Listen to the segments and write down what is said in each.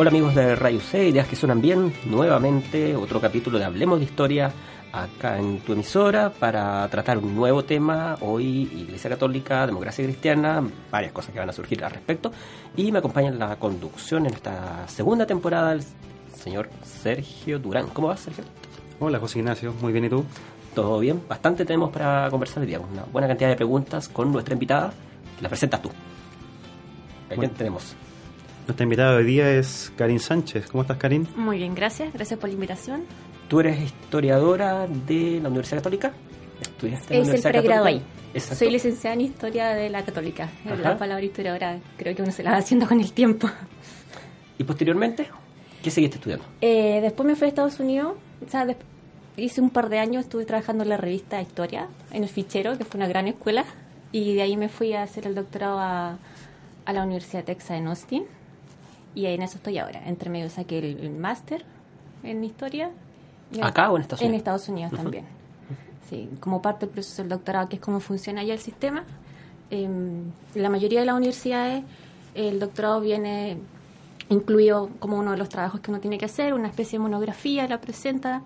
Hola amigos de Rayo C, Ideas que Suenan Bien, nuevamente otro capítulo de Hablemos de Historia acá en tu emisora para tratar un nuevo tema, hoy Iglesia Católica, Democracia Cristiana, varias cosas que van a surgir al respecto y me acompaña en la conducción en esta segunda temporada el señor Sergio Durán. ¿Cómo vas Sergio? Hola José Ignacio, muy bien y tú? Todo bien, bastante tenemos para conversar hoy día, una buena cantidad de preguntas con nuestra invitada, la presentas tú. ¿A quién tenemos? Nuestra invitada hoy día es Karin Sánchez. ¿Cómo estás, Karin? Muy bien, gracias. Gracias por la invitación. ¿Tú eres historiadora de la Universidad Católica? ¿Estudiaste en la Universidad el pregrado ahí. Soy licenciada en Historia de la Católica. La palabra historiadora creo que uno se la va haciendo con el tiempo. ¿Y posteriormente? ¿Qué seguiste estudiando? Eh, después me fui a Estados Unidos. O sea, hice un par de años, estuve trabajando en la revista Historia, en el fichero, que fue una gran escuela. Y de ahí me fui a hacer el doctorado a, a la Universidad de Texas en Austin y en eso estoy ahora. Entre medio saqué el, máster en historia. ¿Acá o en Estados Unidos? En Estados Unidos también. Sí, como parte del proceso del doctorado, que es cómo funciona ya el sistema. en la mayoría de las universidades, el doctorado viene incluido como uno de los trabajos que uno tiene que hacer, una especie de monografía, la presenta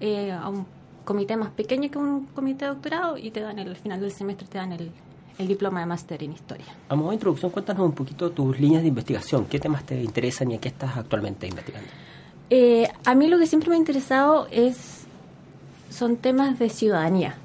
eh, a un comité más pequeño que un comité de doctorado y te dan el, al final del semestre te dan el, el diploma de máster en historia. A modo de introducción, cuéntanos un poquito tus líneas de investigación. ¿Qué temas te interesan y en qué estás actualmente investigando? Eh, a mí lo que siempre me ha interesado es son temas de ciudadanía.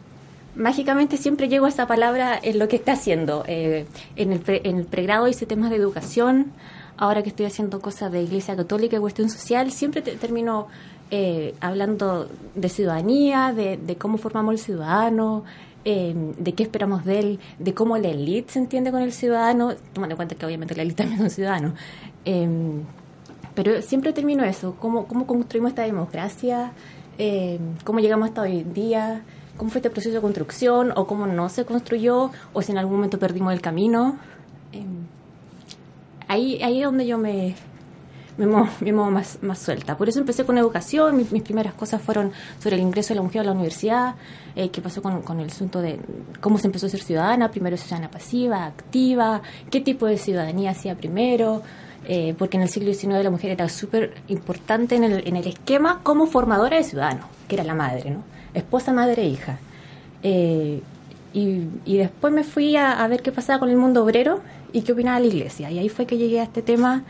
Mágicamente siempre llego a esa palabra en lo que está haciendo. Eh, en, el en el pregrado hice temas de educación. Ahora que estoy haciendo cosas de Iglesia Católica y cuestión social, siempre termino eh, hablando de ciudadanía, de, de, cómo formamos el ciudadano, Em, de qué esperamos de él, de cómo la élite se entiende con el ciudadano, tomando en cuenta que obviamente la élite también es un ciudadano. Em, pero siempre termino eso, cómo, cómo construimos esta democracia, em, cómo llegamos hasta hoy en día, cómo fue este proceso de construcción, o cómo no se construyó, o si en algún momento perdimos el camino. ahí, ahí es donde yo me, me muevo, más, más suelta. Por eso empecé con educación, mis, primeras cosas fueron sobre el ingreso de la mujer a la universidad, eh, qué pasó con, con, el asunto de cómo se empezó a ser ciudadana, primero ciudadana pasiva, activa, qué tipo de ciudadanía hacía primero, eh, porque en el siglo XIX la mujer era súper importante en el, en el esquema como formadora de ciudadanos, que era la madre, ¿no? esposa, madre e hija. Eh, y, y, después me fui a ver qué pasaba con el mundo obrero y qué opinaba la iglesia. Y ahí fue que llegué a este tema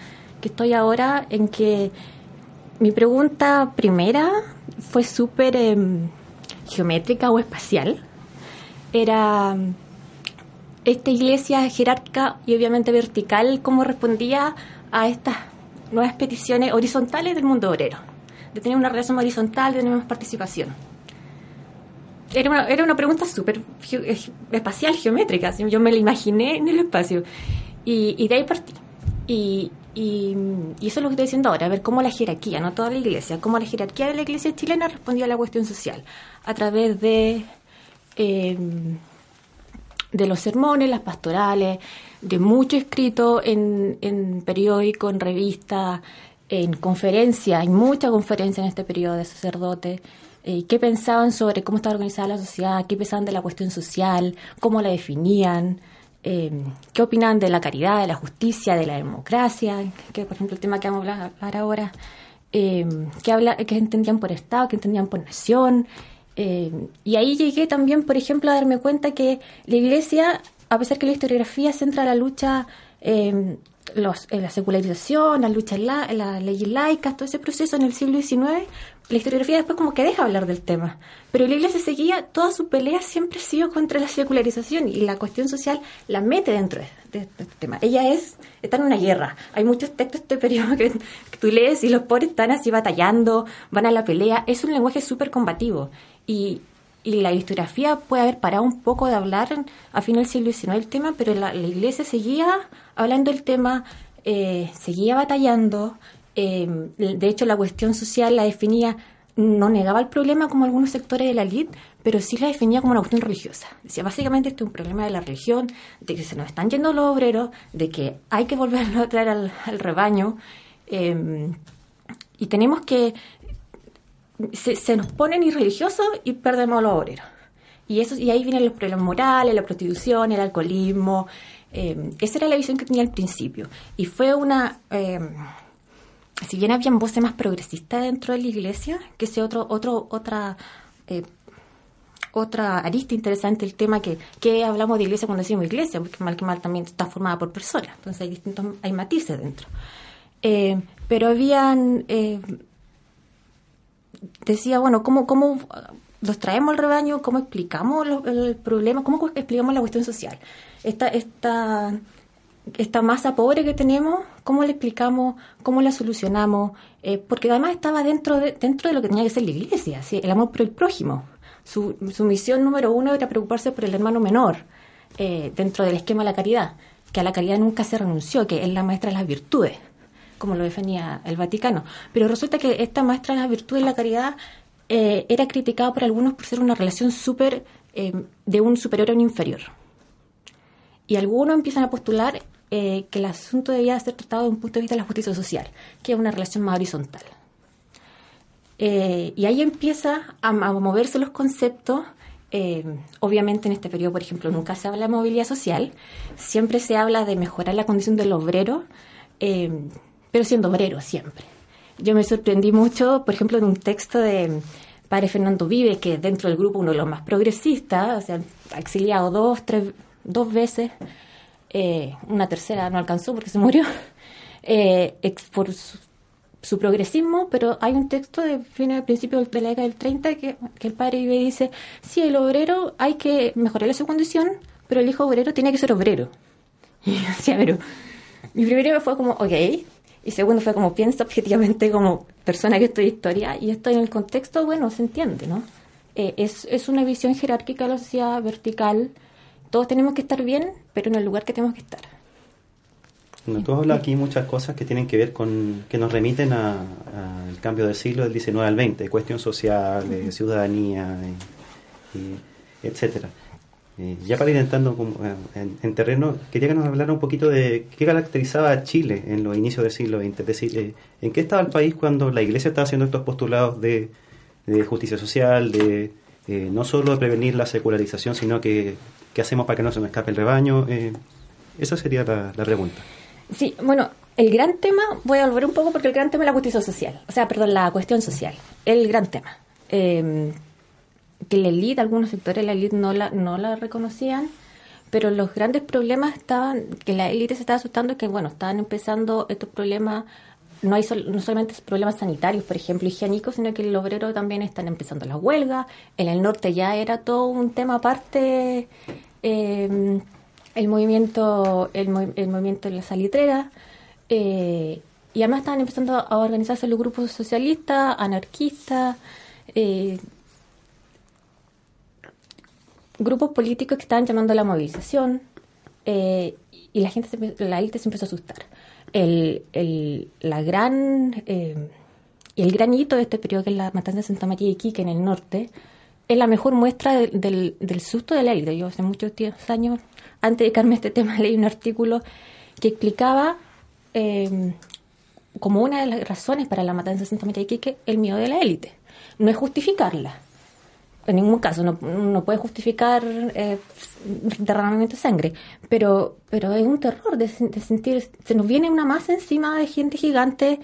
que estoy ahora, en que mi pregunta primera fue súper em, geométrica o espacial. Era esta iglesia jerárquica y obviamente vertical, cómo respondía a estas nuevas peticiones horizontales del mundo obrero, de tener una relación horizontal, de tener más participación. Era una, era una pregunta súper espacial, geométrica, yo me la imaginé en el espacio. Y, de ahí partí. Y, eso es lo que estoy diciendo ahora, a ver cómo la jerarquía, no toda la iglesia, cómo la jerarquía de la iglesia chilena respondió a la cuestión social, a través de, em, de los sermones, las pastorales, de mucho escrito en, en periódico, en revista, en conferencias, hay mucha conferencia en este periodo de sacerdotes, eh, qué pensaban sobre cómo estaba organizada la sociedad, qué pensaban de la cuestión social, cómo la definían. Eh, qué opinan de la caridad, de la justicia, de la democracia, que por ejemplo el tema que vamos a hablar ahora, eh, qué, habla, qué entendían por Estado, qué entendían por nación. Eh, y ahí llegué también, por ejemplo, a darme cuenta que la Iglesia, a pesar que la historiografía centra la lucha los, la secularización, la lucha en la, la leyes laicas, todo ese proceso en el siglo XIX, la historiografía después como que deja hablar del tema. Pero la iglesia seguía, toda su pelea siempre ha sido contra la secularización y la cuestión social la mete dentro de, este tema. Ella es, está en una guerra. Hay muchos textos de este periodo que, tú lees y los pobres están así batallando, van a la pelea. Es un lenguaje súper combativo. Y, y la historiografía puede haber parado un poco de hablar a fin del siglo XIX el tema, pero la, iglesia seguía hablando del tema, eh, seguía batallando, eh, de hecho, la cuestión social la definía, no negaba el problema como algunos sectores de la elite, pero sí la definía como una cuestión religiosa. Decía, básicamente esto es un problema de la religión, de que se nos están yendo los obreros, de que hay que volverlo a traer al, rebaño, eh, y tenemos que... Se, nos ponen irreligiosos y perdemos los obreros. Y, eso, y ahí vienen los problemas morales, la prostitución, el alcoholismo. esa era la visión que tenía al principio. Y fue una si bien habían voces más progresistas dentro de la iglesia, que sea otro, otro, otra eh, otra arista interesante el tema que, que hablamos de iglesia cuando decimos iglesia, porque mal que mal también está formada por personas, entonces hay distintos, hay matices dentro. Eh, pero habían, eh, decía, bueno, ¿cómo, ¿cómo los traemos al rebaño? ¿Cómo explicamos el problema? ¿Cómo explicamos la cuestión social? Esta, esta, esta masa pobre que tenemos, ¿cómo la explicamos? ¿Cómo la solucionamos? Eh, porque además estaba dentro de, dentro de lo que tenía que ser la iglesia, ¿sí? el amor por el prójimo. Su, misión número uno era preocuparse por el hermano menor eh, dentro del esquema de la caridad, que a la caridad nunca se renunció, que es la maestra de las virtudes, como lo definía el Vaticano. Pero resulta que esta maestra de las virtudes y la caridad eh, era criticada por algunos por ser una relación súper eh, de un superior a un inferior. Y algunos empiezan a postular que el asunto debía ser tratado desde un punto de vista de la justicia social, que es una relación más horizontal. Eh, y ahí empieza a, moverse los conceptos. Eh, obviamente en este periodo, por ejemplo, nunca se habla de movilidad social, siempre se habla de mejorar la condición del obrero, eh, pero siendo obrero siempre. Yo me sorprendí mucho, por ejemplo, en un texto de Padre Fernando Vive, que dentro del grupo uno de los más progresistas, o sea, exiliado dos, tres, dos veces, una tercera no alcanzó porque se murió, por su progresismo, pero hay un texto de fines del principio de la década del 30 que, el padre vive dice, sí, el obrero hay que mejorarle su condición, pero el hijo obrero tiene que ser obrero. Y decía, pero mi primero fue como, ok, y segundo fue como, piensa objetivamente como persona que estudia historia, y esto en el contexto, bueno, se entiende, ¿no? Eh, es, es una visión jerárquica de la sociedad vertical, todos tenemos que estar bien, pero en el lugar que tenemos que estar. Bueno, tú hablas aquí muchas cosas que tienen que ver con, que nos remiten al cambio de siglo del 19 al 20, cuestión social, ciudadanía, y, etcétera. Eh, ya para ir entrando eh, en, terreno, quería que nos hablara un poquito de qué caracterizaba a Chile en los inicios del siglo XX, es decir, eh, en qué estaba el país cuando la Iglesia estaba haciendo estos postulados de, justicia social, de no solo de prevenir la secularización, sino que qué hacemos para que no se nos escape el rebaño. esa sería la pregunta. Sí, bueno, el gran tema, voy a volver un poco porque el gran tema es la justicia social, o sea, perdón, la cuestión social, el gran tema. Eh, que la élite, algunos sectores de la élite no la, no la reconocían, pero los grandes problemas estaban, que la élite se estaba asustando, que bueno, estaban empezando estos problemas, no hay no solamente problemas sanitarios, por ejemplo, higiénicos, sino que el obrero también están empezando las huelgas, en el norte ya era todo un tema aparte. Eh, el movimiento, el, movimiento de la salitrera, eh, y además estaban empezando a organizarse los grupos socialistas, anarquistas, eh, grupos políticos que estaban llamando a la movilización, eh, y la gente, la élite se empezó a asustar. El, el, la gran, y el gran hito de este periodo, que es la matanza de Santa María de Iquique en el norte, es la mejor muestra del, del, susto de la élite. Yo hace muchos años antes de dedicarme a este tema, leí un artículo que explicaba eh, como una de las razones para la matanza de Santa María de Iquique el miedo de la élite. No es justificarla. En ningún caso, no, puede justificar eh, derramamiento de sangre, pero, pero es un terror de, sentir, se nos viene una masa encima de gente gigante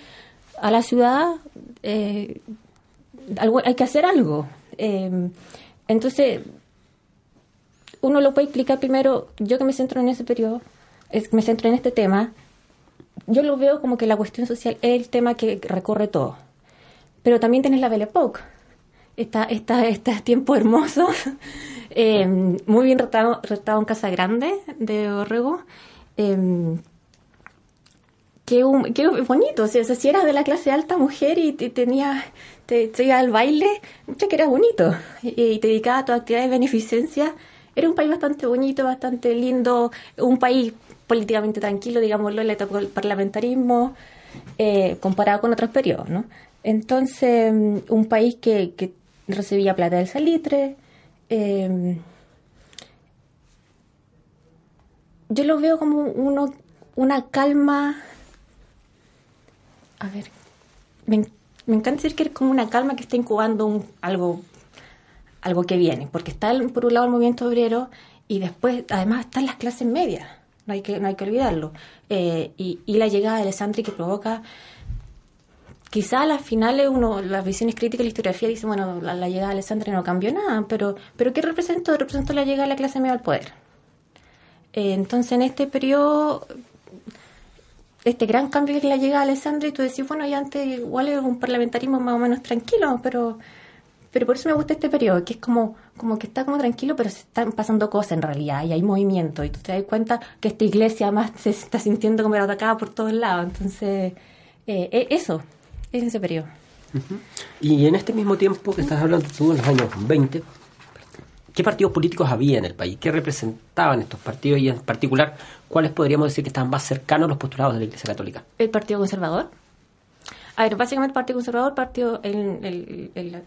a la ciudad, eh, hay que hacer algo. Eh, entonces, uno lo puede explicar primero, yo que me centro en ese periodo, me centro en este tema, yo lo veo como que la cuestión social es el tema que recorre todo. Pero también tienes la Belle Époque, está esta, este tiempo hermoso, eh, muy bien retado, en Casa Grande de Orrego. Eh, qué, bonito, o si eras de la clase alta mujer y te, tenías, te, te al baile, que era bonito, y, te dedicabas a tu actividad de beneficencia, era un país bastante bonito, bastante lindo, un país políticamente tranquilo, digámoslo, le tocó el parlamentarismo eh, comparado con otros periodos, ¿no? Entonces, un país que, que recibía plata del salitre. Em, yo lo veo como uno, una calma. A ver, me, encanta decir que es como una calma que está incubando un, algo algo que viene, porque está por un lado el movimiento obrero y después además están las clases medias, no hay que, no hay que olvidarlo, eh, y, la llegada de Alessandri que provoca quizá a las finales uno, las visiones críticas de la historiografía dicen, bueno, la, llegada de Alessandra no cambió nada, pero, pero ¿qué representó? Representó la llegada de la clase media al poder. Eh, entonces, en este periodo, este gran cambio es la llegada de Alessandra y tú decís, bueno, ya antes igual era un parlamentarismo más o menos tranquilo, pero pero por eso me gusta este periodo, que es como, como que está como tranquilo, pero se están pasando cosas en realidad y hay movimiento. Y tú te das cuenta que esta iglesia más se está sintiendo como atacada por todos lados. Entonces, eh, e, eso, es ese periodo. Y en este mismo tiempo que estás hablando tú, en los años 20, ¿qué partidos políticos había en el país? ¿Qué representaban estos partidos y en particular cuáles podríamos decir que estaban más cercanos a los postulados de la Iglesia Católica? El Partido Conservador. A ver, básicamente el Partido Conservador, partido, el,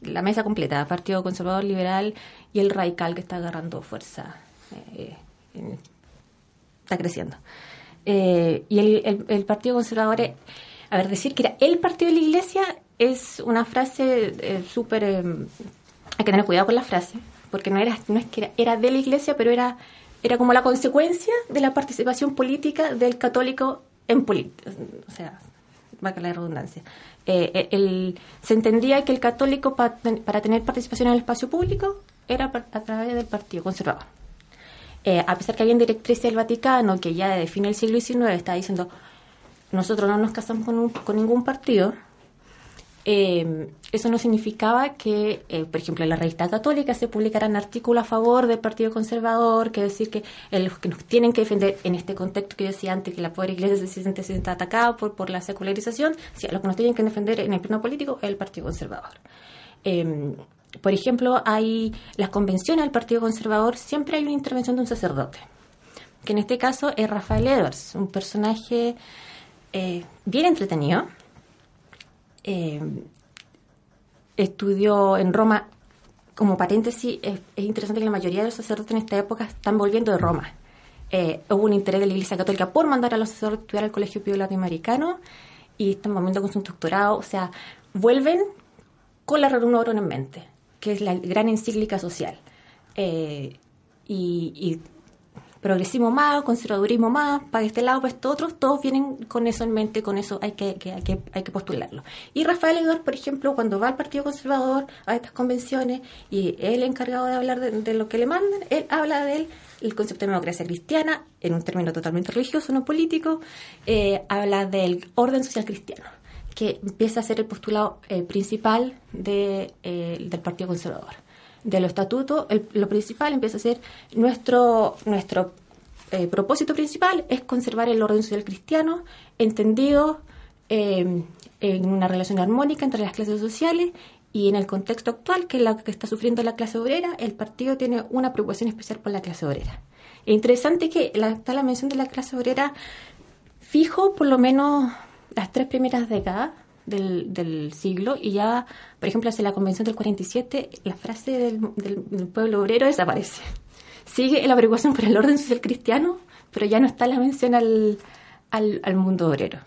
la mesa completa, Partido Conservador Liberal y el Radical que está agarrando fuerza, eh, está creciendo. Eh, y el, Partido Conservador, a ver, decir que era el partido de la Iglesia es una frase eh, súper... hay que tener cuidado con la frase, porque no, era, no es que era, de la Iglesia, pero era, era como la consecuencia de la participación política del católico en política. O sea, va a la redundancia. Eh, eh, el, se entendía que el católico para tener participación en el espacio público era a través del Partido Conservador. Eh, a pesar que había directrices del Vaticano que ya de fin del siglo XIX está diciendo nosotros no nos casamos con, con ningún partido, eh, eso no significaba que, eh, por ejemplo, en la revista católica se publicaran artículos a favor del Partido Conservador, que decir que los que nos tienen que defender en este contexto que yo decía antes, que la pobre iglesia se siente, atacada por, por la secularización, sí, los que nos tienen que defender en el plano político es el Partido Conservador. Por ejemplo, hay las convenciones del Partido Conservador, siempre hay una intervención de un sacerdote, que en este caso es Rafael Edwards, un personaje eh, bien entretenido eh, estudió en Roma. Como paréntesis, es, interesante que la mayoría de los sacerdotes en esta época están volviendo de Roma. Eh, hubo un interés de la Iglesia Católica por mandar a los sacerdotes a estudiar al Colegio Pío Latinoamericano y están volviendo con su doctorado. O sea, vuelven con la Novarum en mente, que es la gran encíclica social. Eh, y progresismo más, conservadurismo más, para este lado, para este otro, todos vienen con eso en mente, con eso hay que, hay que, hay que postularlo. Y Rafael Edor, por ejemplo, cuando va al Partido Conservador a estas convenciones y él encargado de hablar de, lo que le mandan, él habla del el concepto de democracia cristiana, en un término totalmente religioso, no político, eh, habla del orden social cristiano que empieza a ser el postulado eh, principal de, eh, del Partido Conservador de los estatutos, lo principal empieza a ser nuestro, nuestro eh, propósito principal es conservar el orden social cristiano, entendido em, en una relación armónica entre las clases sociales y en el contexto actual, que es la que está sufriendo la clase obrera, el partido tiene una preocupación especial por la clase obrera. Es interesante que la, está la mención de la clase obrera fijo por lo menos las tres primeras décadas del, del, siglo y ya, por ejemplo, hacia la Convención del 47, la frase del, del, pueblo obrero desaparece. Sigue la preocupación por el orden social cristiano, pero ya no está la mención al, al, mundo obrero.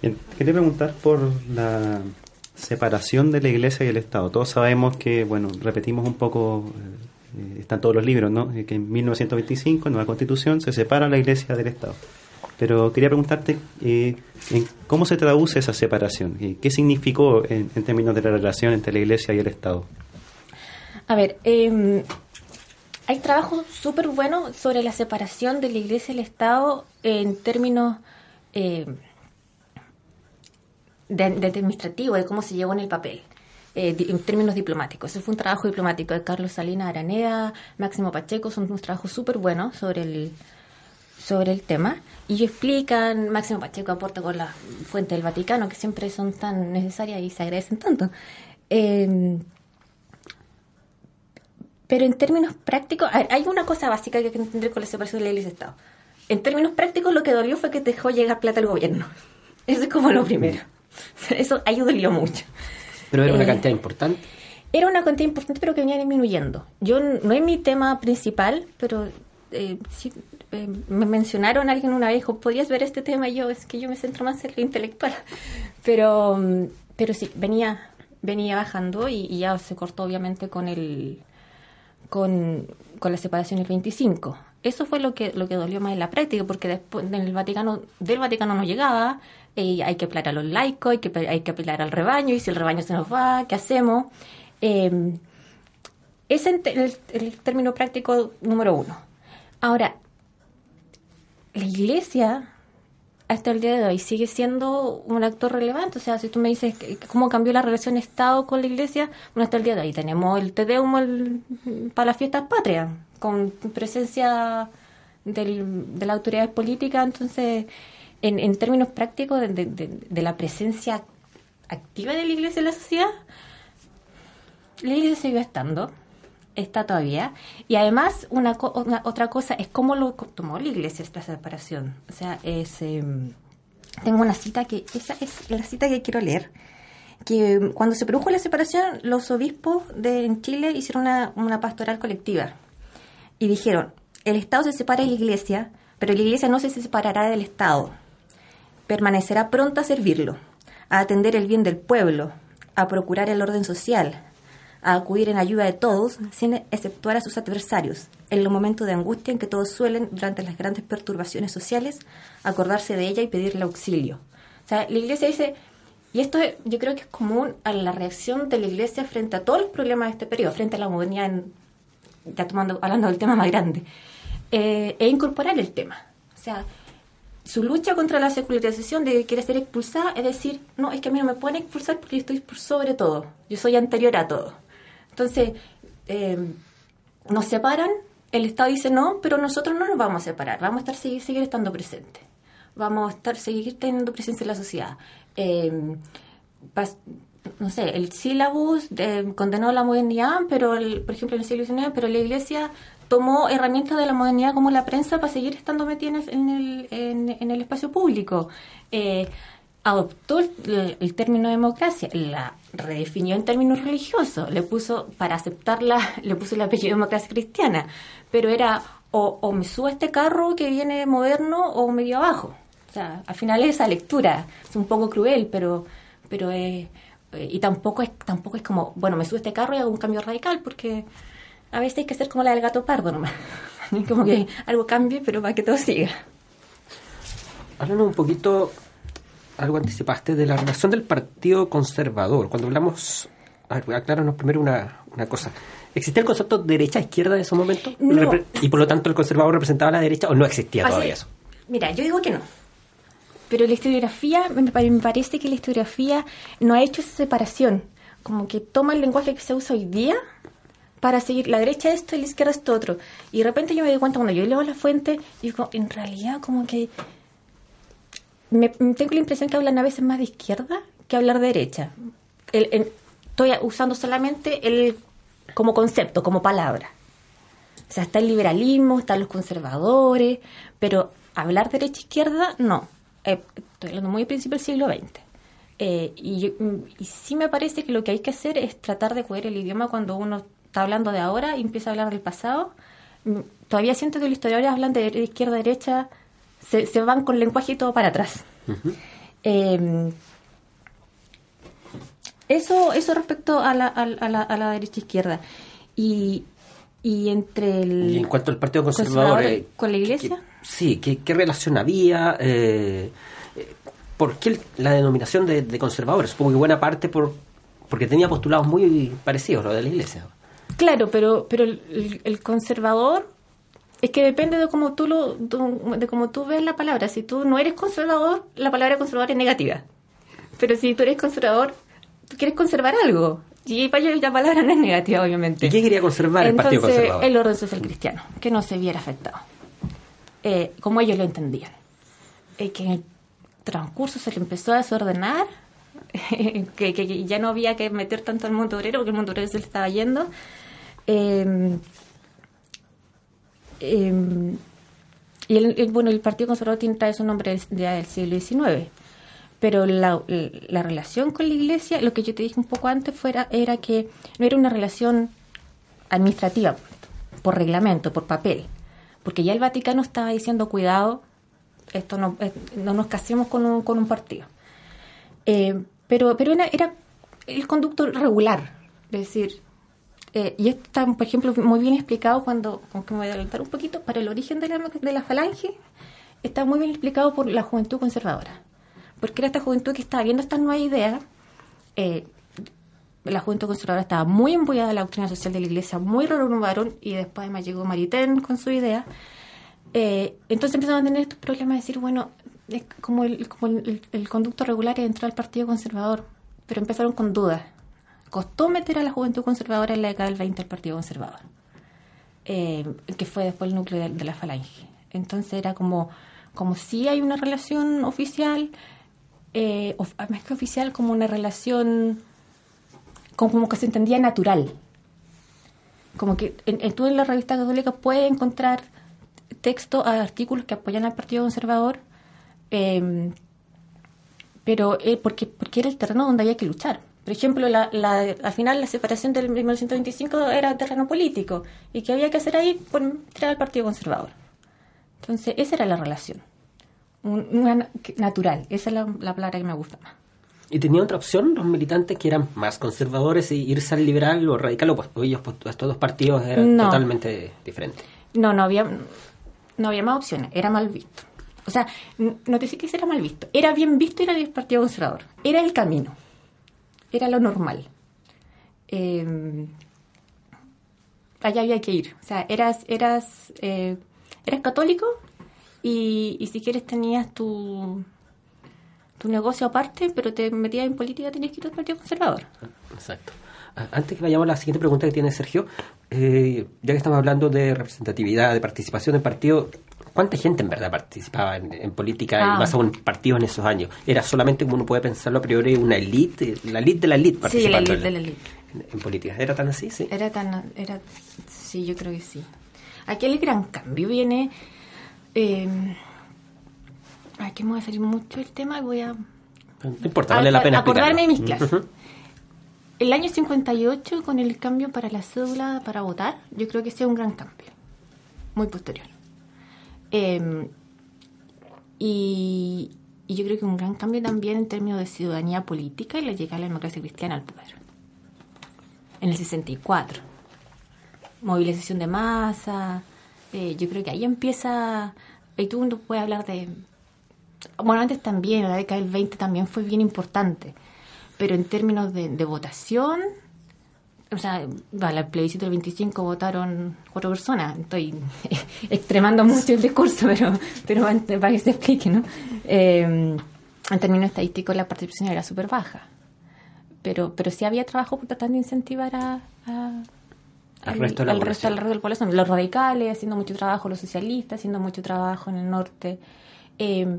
Bien, quería preguntar por la separación de la iglesia y el Estado. Todos sabemos que, bueno, repetimos un poco, eh, están todos los libros, ¿no? Que en 1925, en nueva constitución, se separa la iglesia del Estado. Pero quería preguntarte eh, cómo se traduce esa separación, y qué significó en, términos de la relación entre la Iglesia y el Estado. A ver, eh, hay trabajo súper bueno sobre la separación de la Iglesia y el Estado en términos eh, de, administrativo, de cómo se llevó en el papel. Eh, en términos diplomáticos. Ese fue un trabajo diplomático de Carlos Salinas Araneda, Máximo Pacheco, son unos trabajos súper buenos sobre el, sobre el tema y explican, Máximo Pacheco aporta con la fuente del Vaticano, que siempre son tan necesarias y se agradecen tanto. Em, pero en términos prácticos, hay una cosa básica que hay que entender con la separación de la Iglesia y Estado. En términos prácticos, lo que dolió fue que dejó llegar plata al gobierno. Eso es como lo primero. Eso ahí dolió mucho. Pero era una eh, cantidad importante. Era una cantidad importante, pero que venía disminuyendo. Yo no es mi tema principal, pero eh, eh, me mencionaron alguien una vez, dijo, ¿podías ver este tema? yo, es que yo me centro más en lo intelectual. Pero, pero sí, venía, venía bajando y, ya se cortó obviamente con el con, con la separación del 25. Eso fue lo que, lo que dolió más en la práctica, porque después del Vaticano, del Vaticano no llegaba, hay que apelar a los laicos, hay que, hay que apelar al rebaño, y si el rebaño se nos va, ¿qué hacemos? Eh, ese es el, término práctico número uno. Ahora, la iglesia hasta el día de hoy sigue siendo un actor relevante. O sea, si tú me dices cómo cambió la relación Estado con la Iglesia, bueno, hasta el día de hoy tenemos el Tedeum para las fiestas patrias, con presencia del, de las autoridades políticas. Entonces, en, términos prácticos de, la presencia activa de la Iglesia en la sociedad, la Iglesia sigue estando está todavía. Y además, una, otra cosa es cómo lo tomó la iglesia esta separación. O sea, em, tengo una cita que, esa es la cita que quiero leer. Que em, cuando se produjo la separación, los obispos de en Chile hicieron una, una pastoral colectiva y dijeron: el Estado se separa de la iglesia, pero la iglesia no se separará del Estado. Permanecerá pronta a servirlo, a atender el bien del pueblo, a procurar el orden social, a acudir en ayuda de todos, sin exceptuar a sus adversarios, en los momentos de angustia en que todos suelen, durante las grandes perturbaciones sociales, acordarse de ella y pedirle auxilio. O sea, la Iglesia dice, y esto yo creo que es común a la reacción de la Iglesia frente a todos los problemas de este periodo, frente a la modernidad, ya tomando, hablando del tema más grande, eh, e incorporar el tema. O sea, su lucha contra la secularización de que quiere ser expulsada es decir, no, es que a mí no me pueden expulsar porque yo estoy por sobre todo, yo soy anterior a todo. Entonces, eh, nos separan, el Estado dice no, pero nosotros no nos vamos a separar, vamos a estar seguir, seguir estando presentes, vamos a estar seguir teniendo presencia en la sociedad. Eh, no sé, el sílabus eh, condenó la modernidad, pero por ejemplo en el siglo XIX, pero la Iglesia tomó herramientas de la modernidad como la prensa para seguir estando metida en el, en, el espacio público. Eh, adoptó el, término democracia, la redefinió en términos religiosos, le puso, para aceptarla, le puso el apellido democracia cristiana, pero era o, me subo a este carro que viene moderno o medio abajo. O sea, al final esa lectura es un poco cruel, pero, pero es, eh, y tampoco es, tampoco es como, bueno, me subo a este carro y hago un cambio radical, porque a veces hay que ser como la del gato pardo nomás. como que algo cambie, pero para que todo siga. Háblanos un poquito algo anticipaste de la relación del Partido Conservador. Cuando hablamos, acláranos primero una, una cosa. ¿Existía el concepto derecha-izquierda en ese momento? ¿Y por lo tanto el conservador representaba a la derecha o no existía todavía eso? Mira, yo digo que no. Pero la historiografía, me parece que la historiografía no ha hecho esa separación. Como que toma el lenguaje que se usa hoy día para seguir la derecha esto y la izquierda esto otro. Y de repente yo me doy cuenta cuando yo leo la fuente, digo, en realidad como que me, tengo la impresión que hablan a veces más de izquierda que hablar de derecha. estoy usando solamente el como concepto, como palabra. O sea, está el liberalismo, están los conservadores, pero hablar derecha-izquierda, no. Eh, estoy hablando muy al principio del siglo XX. Eh, y, y, sí me parece que lo que hay que hacer es tratar de coger el idioma cuando uno está hablando de ahora y empieza a hablar del pasado. Mm, todavía siento que los historiadores hablan de izquierda-derecha se, van con lenguaje y todo para atrás. Em, eso, eso respecto a la, a, la, a la derecha izquierda. Y, y entre el. Y en cuanto al Partido Conservador. Eh, ¿Con la Iglesia? sí, ¿qué, ¿qué, relación había? Eh, ¿Por qué la denominación de, de, conservadores? Supongo que buena parte por porque tenía postulados muy parecidos los de la Iglesia. Claro, pero, pero el conservador es que depende de cómo tú lo de cómo tú ves la palabra. Si tú no eres conservador, la palabra conservador es negativa. Pero si tú eres conservador, tú quieres conservar algo. Y para ellos la palabra no es negativa, obviamente. ¿Y qué quería conservar el Partido Conservador? El orden social cristiano, que no se viera afectado. Eh, como ellos lo entendían. Eh, que en el transcurso se le empezó a desordenar, que, que, ya no había que meter tanto al mundo obrero, porque el mundo obrero se le estaba yendo. Em, y el, bueno, el Partido Conservador tiene trae su nombre del siglo XIX. Pero la, relación con la Iglesia, lo que yo te dije un poco antes, fuera, era que no era una relación administrativa, por reglamento, por papel. Porque ya el Vaticano estaba diciendo, cuidado, esto no, eh, no nos casemos con un, con un partido. Eh, pero pero era, era el conducto regular. Es decir, Eh, y está, por ejemplo, muy bien explicado cuando, aunque me voy a adelantar un poquito, para el origen de la, falange, está muy bien explicado por la juventud conservadora. Porque era esta juventud que estaba viendo estas nuevas ideas. Eh, la juventud conservadora estaba muy embullada de la doctrina social de la iglesia, muy renovaron, y después además llegó Maritain con su idea. Eh, entonces empezaron a tener estos problemas de decir, bueno, es como el, como el, conducto regular entró al Partido Conservador, pero empezaron con dudas. Costó meter a la juventud conservadora en la década del 20 al Partido Conservador, eh, que fue después el núcleo de, la falange. Entonces era como, como si hay una relación oficial, eh, más que oficial, como una relación como que se entendía natural. Como que en, tú en la revista católica puedes encontrar textos, artículos que apoyan al Partido Conservador, em, pero eh, porque, porque era el terreno donde había que luchar. Por ejemplo, la, al final la separación del 1925 era terreno político y que había que hacer ahí, pues, tirar al Partido Conservador. Entonces, esa era la relación, una, natural, esa es la, la palabra que me gusta más. ¿Y tenía otra opción los militantes que eran más conservadores y irse al liberal o radical? O pues ellos, pues, estos dos partidos eran totalmente diferentes. No, no había, no había más opciones, era mal visto. O sea, no te sé que era mal visto, era bien visto ir al Partido Conservador, era el camino, era lo normal. Eh, allá había que ir, o sea, eras, eras, eh, eras católico y, y si quieres tenías tu tu negocio aparte, pero te metías en política, tenías que ir al Partido Conservador. Exacto. Antes que vayamos a la siguiente pregunta que tiene Sergio, eh, ya que estamos hablando de representatividad, de participación en partido, ¿cuánta gente en verdad participaba en, política y ah. más aún en partidos en esos años? ¿Era solamente, como uno puede pensarlo a priori, una elite, la elite de la elite participando sí, la elite de la elite. En, política? ¿Era tan así? Sí. Era tan, era, sí, yo creo que sí. Aquí el gran cambio viene... Eh, Ay, que me voy a salir mucho el tema y voy a... No importa, vale la pena Acordarme de mis clases. El año 58, con el cambio para la cédula para votar, yo creo que sea un gran cambio. Muy posterior. Em, y, yo creo que un gran cambio también en términos de ciudadanía política y la llegada de la democracia cristiana al poder. En el 64. Movilización de masa. Eh, yo creo que ahí empieza. Y tú no puedes hablar de bueno, antes también, la década del 20 también fue bien importante, pero en términos de, votación, o sea, vale, el plebiscito del 25 votaron cuatro personas, estoy extremando mucho el discurso, pero, pero para que se explique, ¿no? Eh, en términos estadísticos la participación era súper baja, pero, pero sí había trabajo por tratar de incentivar a, al, resto de la resto, del población, los radicales haciendo mucho trabajo, los socialistas haciendo mucho trabajo en el norte. Eh,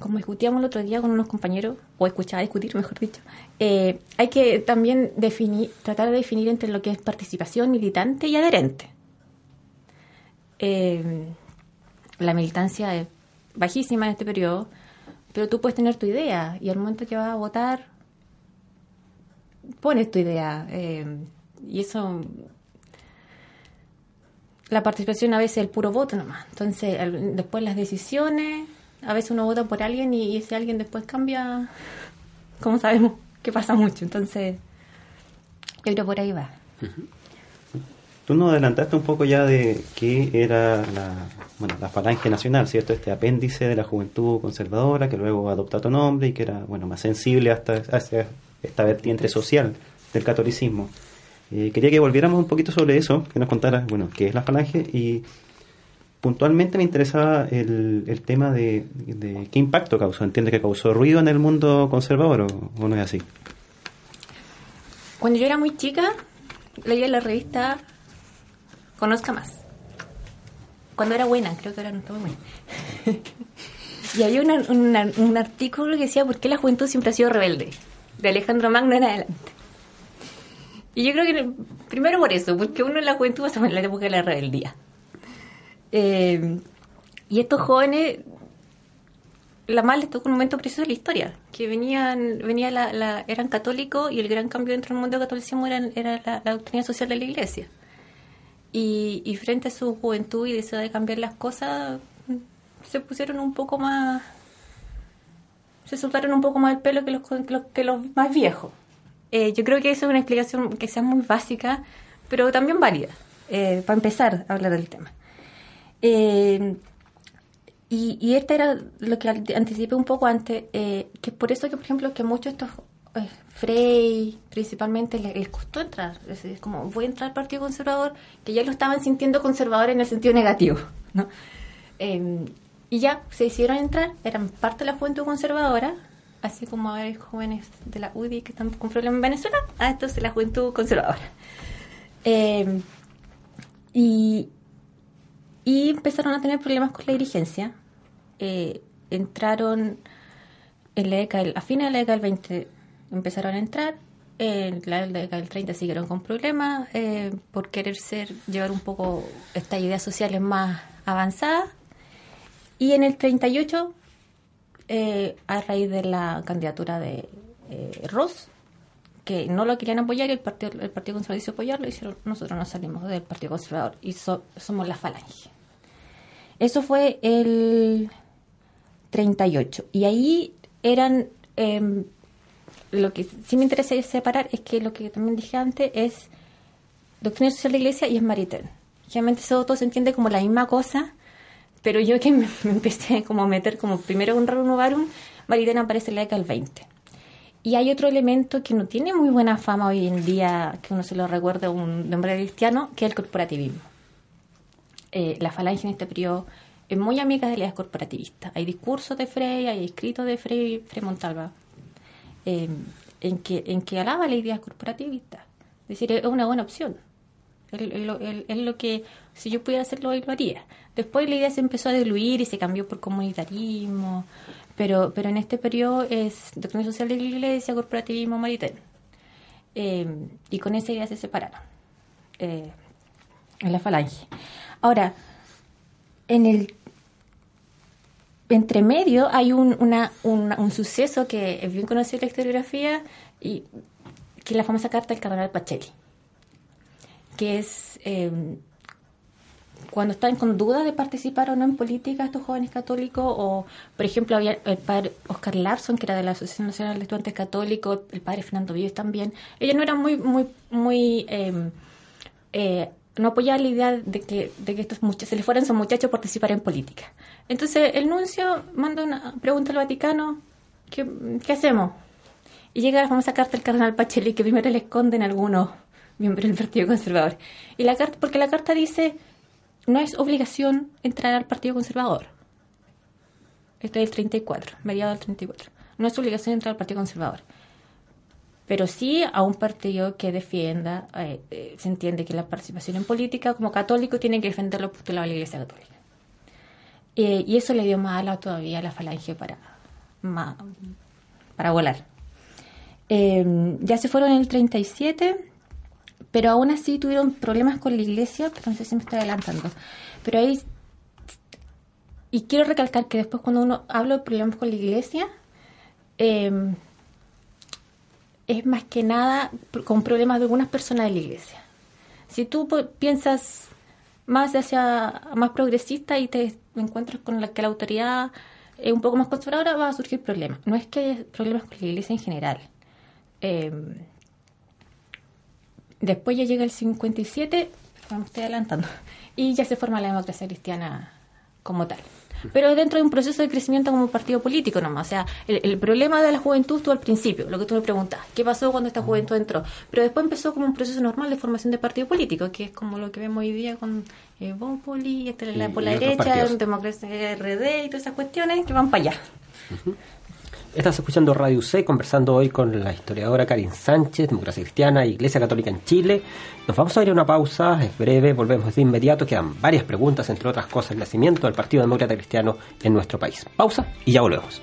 como discutíamos el otro día con unos compañeros, o escuchaba discutir, mejor dicho, eh, hay que también definir, tratar de definir entre lo que es participación militante y adherente. Eh, la militancia es bajísima en este periodo, pero tú puedes tener tu idea y al momento que vas a votar, pones tu idea. Eh, y eso la participación a veces es el puro voto nomás. Entonces, después las decisiones a veces uno vota por alguien y, ese alguien después cambia, como sabemos que pasa mucho. Entonces, yo creo por ahí va. Tú nos adelantaste un poco ya de qué era la, bueno, la falange nacional, ¿cierto? Este apéndice de la juventud conservadora que luego adoptó tu nombre y que era, bueno, más sensible hasta hacia esta vertiente social del catolicismo. Eh, quería que volviéramos un poquito sobre eso, que nos contaras, bueno, qué es la falange y puntualmente me interesaba el, el tema de, qué impacto causó. ¿Entiende que causó ruido en el mundo conservador o, no es así? Cuando yo era muy chica, leía la revista Conozca Más. Cuando era buena, creo que era no muy buena. y había un artículo que decía ¿Por qué la juventud siempre ha sido rebelde? De Alejandro Magno en adelante. Y yo creo que primero por eso, porque uno en la juventud pasa en la época de la rebeldía. Eh, y estos jóvenes, la más les tocó un momento precioso de la historia, que venían, venía la, eran católicos y el gran cambio dentro del mundo del catolicismo era, era la, doctrina social de la iglesia. Y, y, frente a su juventud y deseo de cambiar las cosas, se pusieron un poco más, se soltaron un poco más el pelo que los, que los, más viejos. Eh, yo creo que eso es una explicación que sea muy básica, pero también válida, eh, para empezar a hablar del tema. Eh, y, este era lo que anticipé un poco antes, eh, que es por eso que, por ejemplo, que muchos estos eh, Frey principalmente les, costó entrar. Es decir, como voy a entrar al Partido Conservador, que ya lo estaban sintiendo conservador en el sentido negativo. ¿no? Eh, y ya se hicieron entrar, eran parte de la juventud conservadora, así como hay jóvenes de la UDI que están con problemas en Venezuela, a estos de la juventud conservadora. Eh, y, y empezaron a tener problemas con la dirigencia. Eh, entraron en la década, a fines de la década del 20 empezaron a entrar. En la década del 30 siguieron con problemas eh, por querer ser, llevar un poco estas ideas sociales más avanzadas. Y en el 38, eh, a raíz de la candidatura de eh, Ross, que no lo querían apoyar y el Partido, el partido Conservador hizo apoyarlo, hicieron, nosotros nos salimos del Partido Conservador y so- somos la Falange. Eso fue el 38. Y ahí eran... em, lo que sí me interesa separar es que lo que también dije antes es doctrina social de la iglesia y es Maritain. Generalmente eso todo se entiende como la misma cosa, pero yo que me, me empecé como a meter como primero un raro varum, Maritain aparece en la década del 20. Y hay otro elemento que no tiene muy buena fama hoy en día, que uno se lo recuerda a un hombre cristiano, que es el corporativismo. Eh, la falange en este periodo es muy amiga de las corporativistas. Hay discursos de Frey, hay escritos de Frey, Frei Montalva, eh, en, que, en que alaba la idea corporativista. Es decir, es una buena opción. Es lo que, si yo pudiera hacerlo hoy, lo haría. Después la idea se empezó a diluir y se cambió por comunitarismo, pero, pero en este periodo es doctrina social de la iglesia, corporativismo, maritain. Eh, y con esa idea se separaron eh, en la falange. Ahora, en el entre medio hay un, una- un suceso que es bien conocido en la historiografía y que es la famosa carta del cardenal Pacelli, que es eh, cuando están con duda de participar o no en política estos jóvenes católicos, o por ejemplo había el padre Oscar Larson, que era de la Asociación Nacional de Estudiantes Católicos, el padre Fernando Vives también, ellos no eran muy, muy, muy eh, eh, no apoyaban la idea de que, de que estos muchachos, se les fueran esos muchachos a participar en política. Entonces el nuncio manda una pregunta al Vaticano, ¿qué, qué hacemos? Y llega la famosa carta del cardenal Pacelli que primero le esconden algunos miembros del Partido Conservador. Y la carta, porque la carta dice, no es obligación entrar al Partido Conservador. Esto es el 34, mediado del 34. No es obligación entrar al Partido Conservador. Pero sí a un partido que defienda, eh, eh, se entiende que la participación en política como católico tiene que defender los postulados de la Iglesia Católica. Eh, y eso le dio más ala todavía a la falange para, para volar. Ya se fueron en el 37, pero aún así tuvieron problemas con la iglesia, pero no sé si me estoy adelantando. Pero ahí, y quiero recalcar que después cuando uno habla de problemas con la iglesia, eh, es más que nada con problemas de algunas personas de la iglesia. Si tú piensas más hacia más progresista y te encuentras con la que la autoridad es un poco más conservadora, va a surgir problemas. No es que haya problemas con la iglesia en general. Eh, después ya llega el 57, me estoy adelantando, y ya se forma la democracia cristiana como tal. Pero dentro de un proceso de crecimiento como partido político nomás. O sea, el, el problema de la juventud estuvo al principio, lo que tú me preguntas, ¿qué pasó cuando esta juventud entró? Pero después empezó como un proceso normal de formación de partido político, que es como lo que vemos hoy día con eh, Bópoli, este, la, por la derecha, democracia RD y todas esas cuestiones que van para allá. Estás escuchando Radio UC, conversando hoy con la historiadora Karin Sánchez, Democracia Cristiana, Iglesia Católica en Chile. Nos vamos a ir a una pausa, es breve, volvemos de inmediato. Quedan varias preguntas, entre otras cosas, el nacimiento del Partido Demócrata Cristiano en nuestro país. Pausa y ya volvemos.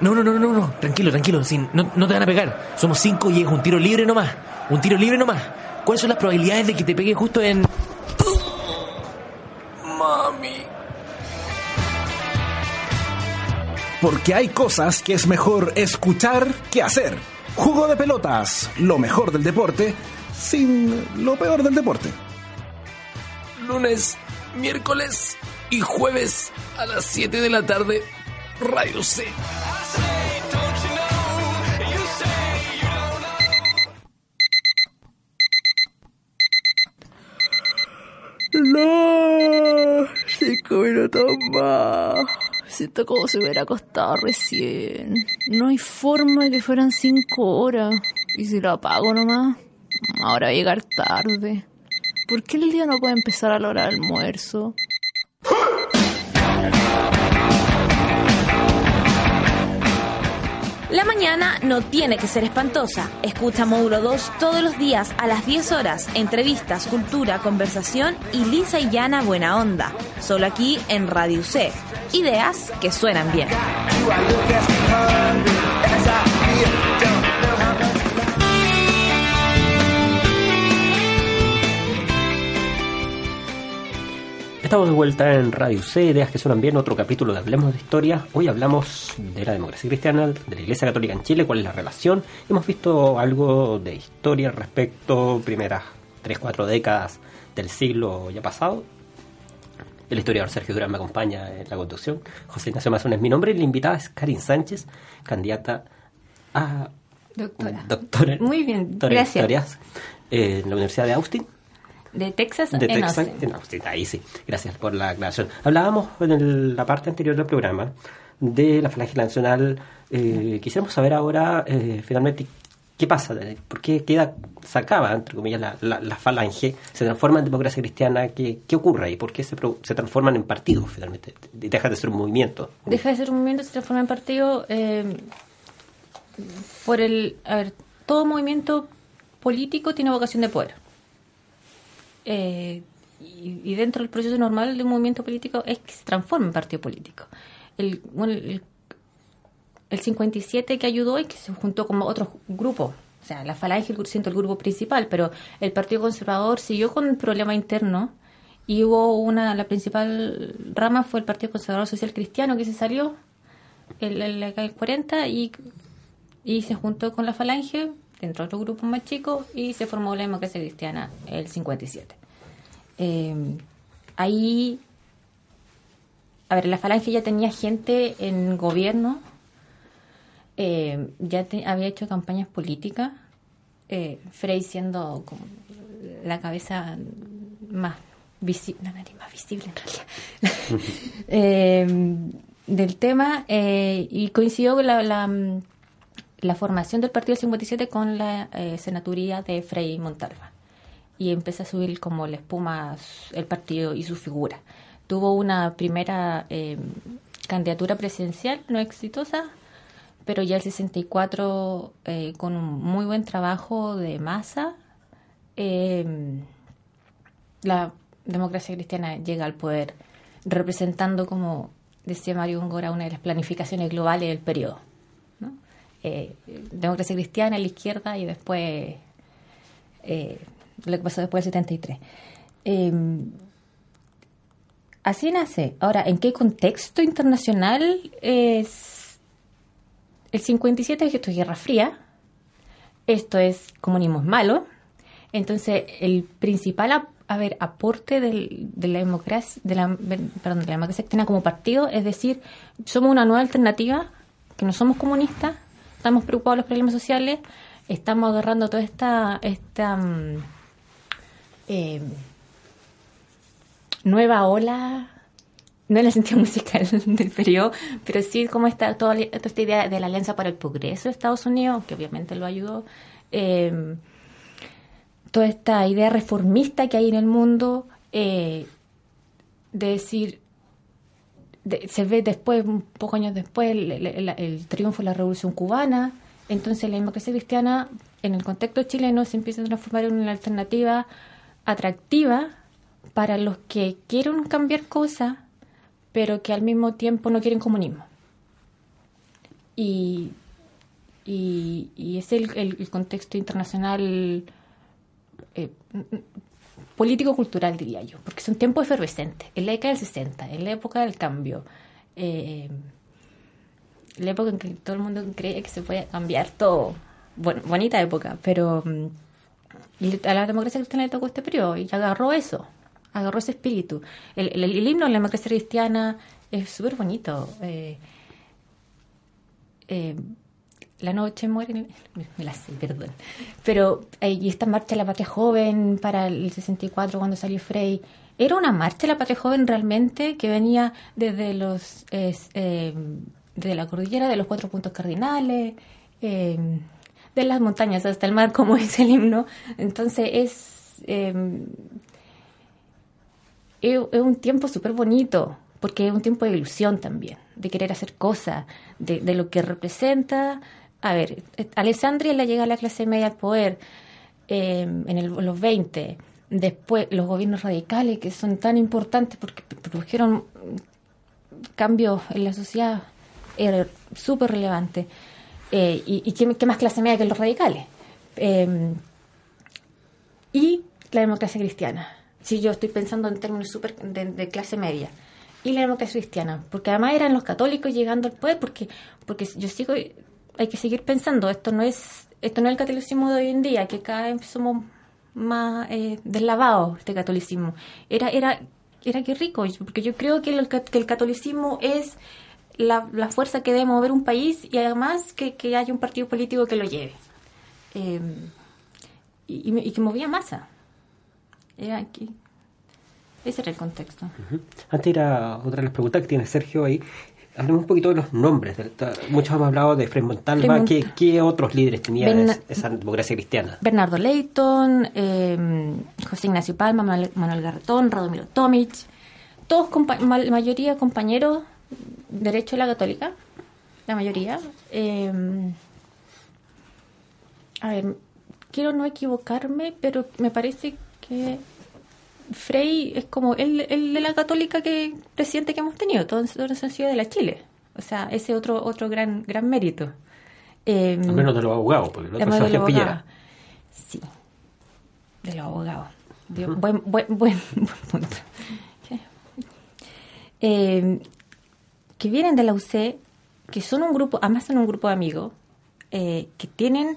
No, no, no, no, no, tranquilo, tranquilo, sin, no, no te van a pegar. Somos cinco y es un tiro libre nomás. Un tiro libre nomás. ¿Cuáles son las probabilidades de que te pegue justo en... porque hay cosas que es mejor escuchar que hacer. Jugo de pelotas, lo mejor del deporte, sin lo peor del deporte. Lunes, miércoles y jueves a las 7 de la tarde, Radio C. No, cinco minutos más. Siento como si hubiera acostado recién. No hay forma de que fueran cinco horas. ¿Y si lo apago nomás? Ahora va a llegar tarde. ¿Por qué el día no puede empezar a la hora del almuerzo? La mañana no tiene que ser espantosa. Escucha Módulo 2 todos los días a las 10 horas. Entrevistas, cultura, conversación y lisa y llana buena onda. Solo aquí en Radio C. Ideas que suenan bien. Estamos de vuelta en Radio C, Ideas que suenan bien, otro capítulo de Hablemos de Historia. Hoy hablamos de la democracia cristiana, de la Iglesia Católica en Chile, cuál es la relación. Hemos visto algo de historia respecto primeras 3-4 décadas del siglo ya pasado. El historiador Sergio Durán me acompaña en la conducción. José Ignacio Mazón es mi nombre y la invitada es Karin Sánchez, candidata a Doctora. doctora, Muy bien, doctora en gracias. historias, en la Universidad de Austin. De Texas De en Texas, Austin. en Austin, ahí sí. Gracias por la aclaración. Hablábamos en el- la parte anterior del programa de la Falange Nacional. Eh, quisiéramos saber ahora, eh, finalmente, qué pasa, por qué queda, se acaba, entre comillas, la, la- la Falange, se transforma en democracia cristiana, qué, qué ocurre ahí, por qué se, se transforman en partidos, finalmente, deja de ser un movimiento. Deja de ser un movimiento, se transforma en partido eh, por el... A ver, todo movimiento político tiene vocación de poder. Eh, y, y dentro del proceso normal de un movimiento político es que se transforme en partido político. El, bueno, el, el 57 que ayudó es que se juntó como otros grupos. O sea, la Falange, siento el grupo principal, pero el Partido Conservador siguió con un problema interno y hubo una, la principal rama fue el Partido Conservador Social Cristiano que se salió el, el 40 y, y se juntó con la Falange dentro de otro grupo más chico y se formó la democracia cristiana el 57. Eh, ahí, a ver, la Falange ya tenía gente en gobierno, eh, ya te- había hecho campañas políticas, eh, Frey siendo como la cabeza más visible, la nariz más visible en realidad, eh, del tema y coincidió con la, la, la formación del Partido 57 con la eh, senaturía de Frei Montalva y empezó a subir como la espuma el partido y su figura. Tuvo una primera eh, candidatura presidencial no exitosa, pero ya el 64 eh, con un muy buen trabajo de masa, eh, la democracia cristiana llega al poder representando, como decía Mario Góngora, una de las planificaciones globales del periodo. ¿No? Eh, democracia cristiana, la izquierda y después eh, lo que pasó después del 73. Eh, así nace. Ahora, ¿en qué contexto internacional es el 57? Esto es Guerra Fría, esto es comunismo es malo. Entonces, el principal a ver, aporte de la democracia, de la, perdón, de la democracia cristiana como partido, es decir, somos una nueva alternativa, que no somos comunistas, estamos preocupados por los problemas sociales, estamos agarrando toda esta, esta mm, eh, nueva ola, no en el sentido musical del periodo, pero sí como esta, toda, esta idea de la Alianza para el Progreso de Estados Unidos, que obviamente lo ayudó, eh, toda esta idea reformista que hay en el mundo, eh, de decir, de- se ve después, un pocos años después, el, triunfo de la Revolución Cubana, entonces la democracia cristiana en el contexto chileno se empieza a transformar en una alternativa atractiva para los que quieren cambiar cosas, pero que al mismo tiempo no quieren comunismo. Y, y, y es el contexto internacional eh, político-cultural, diría yo, porque son tiempos efervescentes. En la década del 60, en la época del cambio, eh, la época en que todo el mundo cree que se puede cambiar todo. Bonita época, pero mm, a la democracia cristiana le tocó este periodo y agarró eso, agarró ese espíritu. El himno de la democracia cristiana es súper bonito. eh, eh, la noche muere, me, la sé, perdón. Pero, eh, y esta marcha de la patria joven para el 64 cuando salió Frey, era una marcha de la patria joven realmente que venía desde los eh, de la cordillera de los cuatro puntos cardinales, eh, de las montañas hasta el mar, como es el himno. Entonces es es, es un tiempo súper bonito, porque es un tiempo de ilusión también, de querer hacer cosas, de, de lo que representa. A ver, eh, Alessandria la llega a la clase media al poder eh, en, el- los 20. Después, los gobiernos radicales, que son tan importantes porque produjeron cambios en la sociedad, era súper relevante. Eh, y y ¿qué, más clase media que los radicales? Eh, y la democracia cristiana. Si yo estoy pensando en términos súper de, de clase media. Y la democracia cristiana, porque además eran los católicos llegando al poder, porque porque yo sigo, hay que seguir pensando, esto no es esto no es el catolicismo de hoy en día, que cada vez somos más eh, deslavados, este catolicismo. Era, era, era que rico, porque yo creo que el, que el catolicismo es la, fuerza que debe mover un país y además que, que haya un partido político que lo lleve. Eh, y, que movía masa. Era aquí. Ese era el contexto. Antes era otra de las preguntas que tiene Sergio ahí. Hablemos un poquito de los nombres. Muchos hemos hablado de Frei Montalva. Mont- ¿Qué, qué otros líderes tenía Berna- esa democracia cristiana? Bernardo Leighton, eh, José Ignacio Palma, Manuel, Manuel Garretón, Radomiro Tomic, todos, compa- ma- mayoría compañeros derecho de la católica, la mayoría. Eh, a ver, quiero no equivocarme, pero me parece que Frey es como el, el de la católica que presidente que hemos tenido, todos, todos han sido de la Chile. O sea, ese otro otro gran gran mérito. Eh, Al menos de los abogados, porque Además es de los abogados. Sí, de los abogados. Buen, buen, buen, buen punto. Eh, que vienen de la UC, que son un grupo, además son un grupo de amigos, eh, que tienen,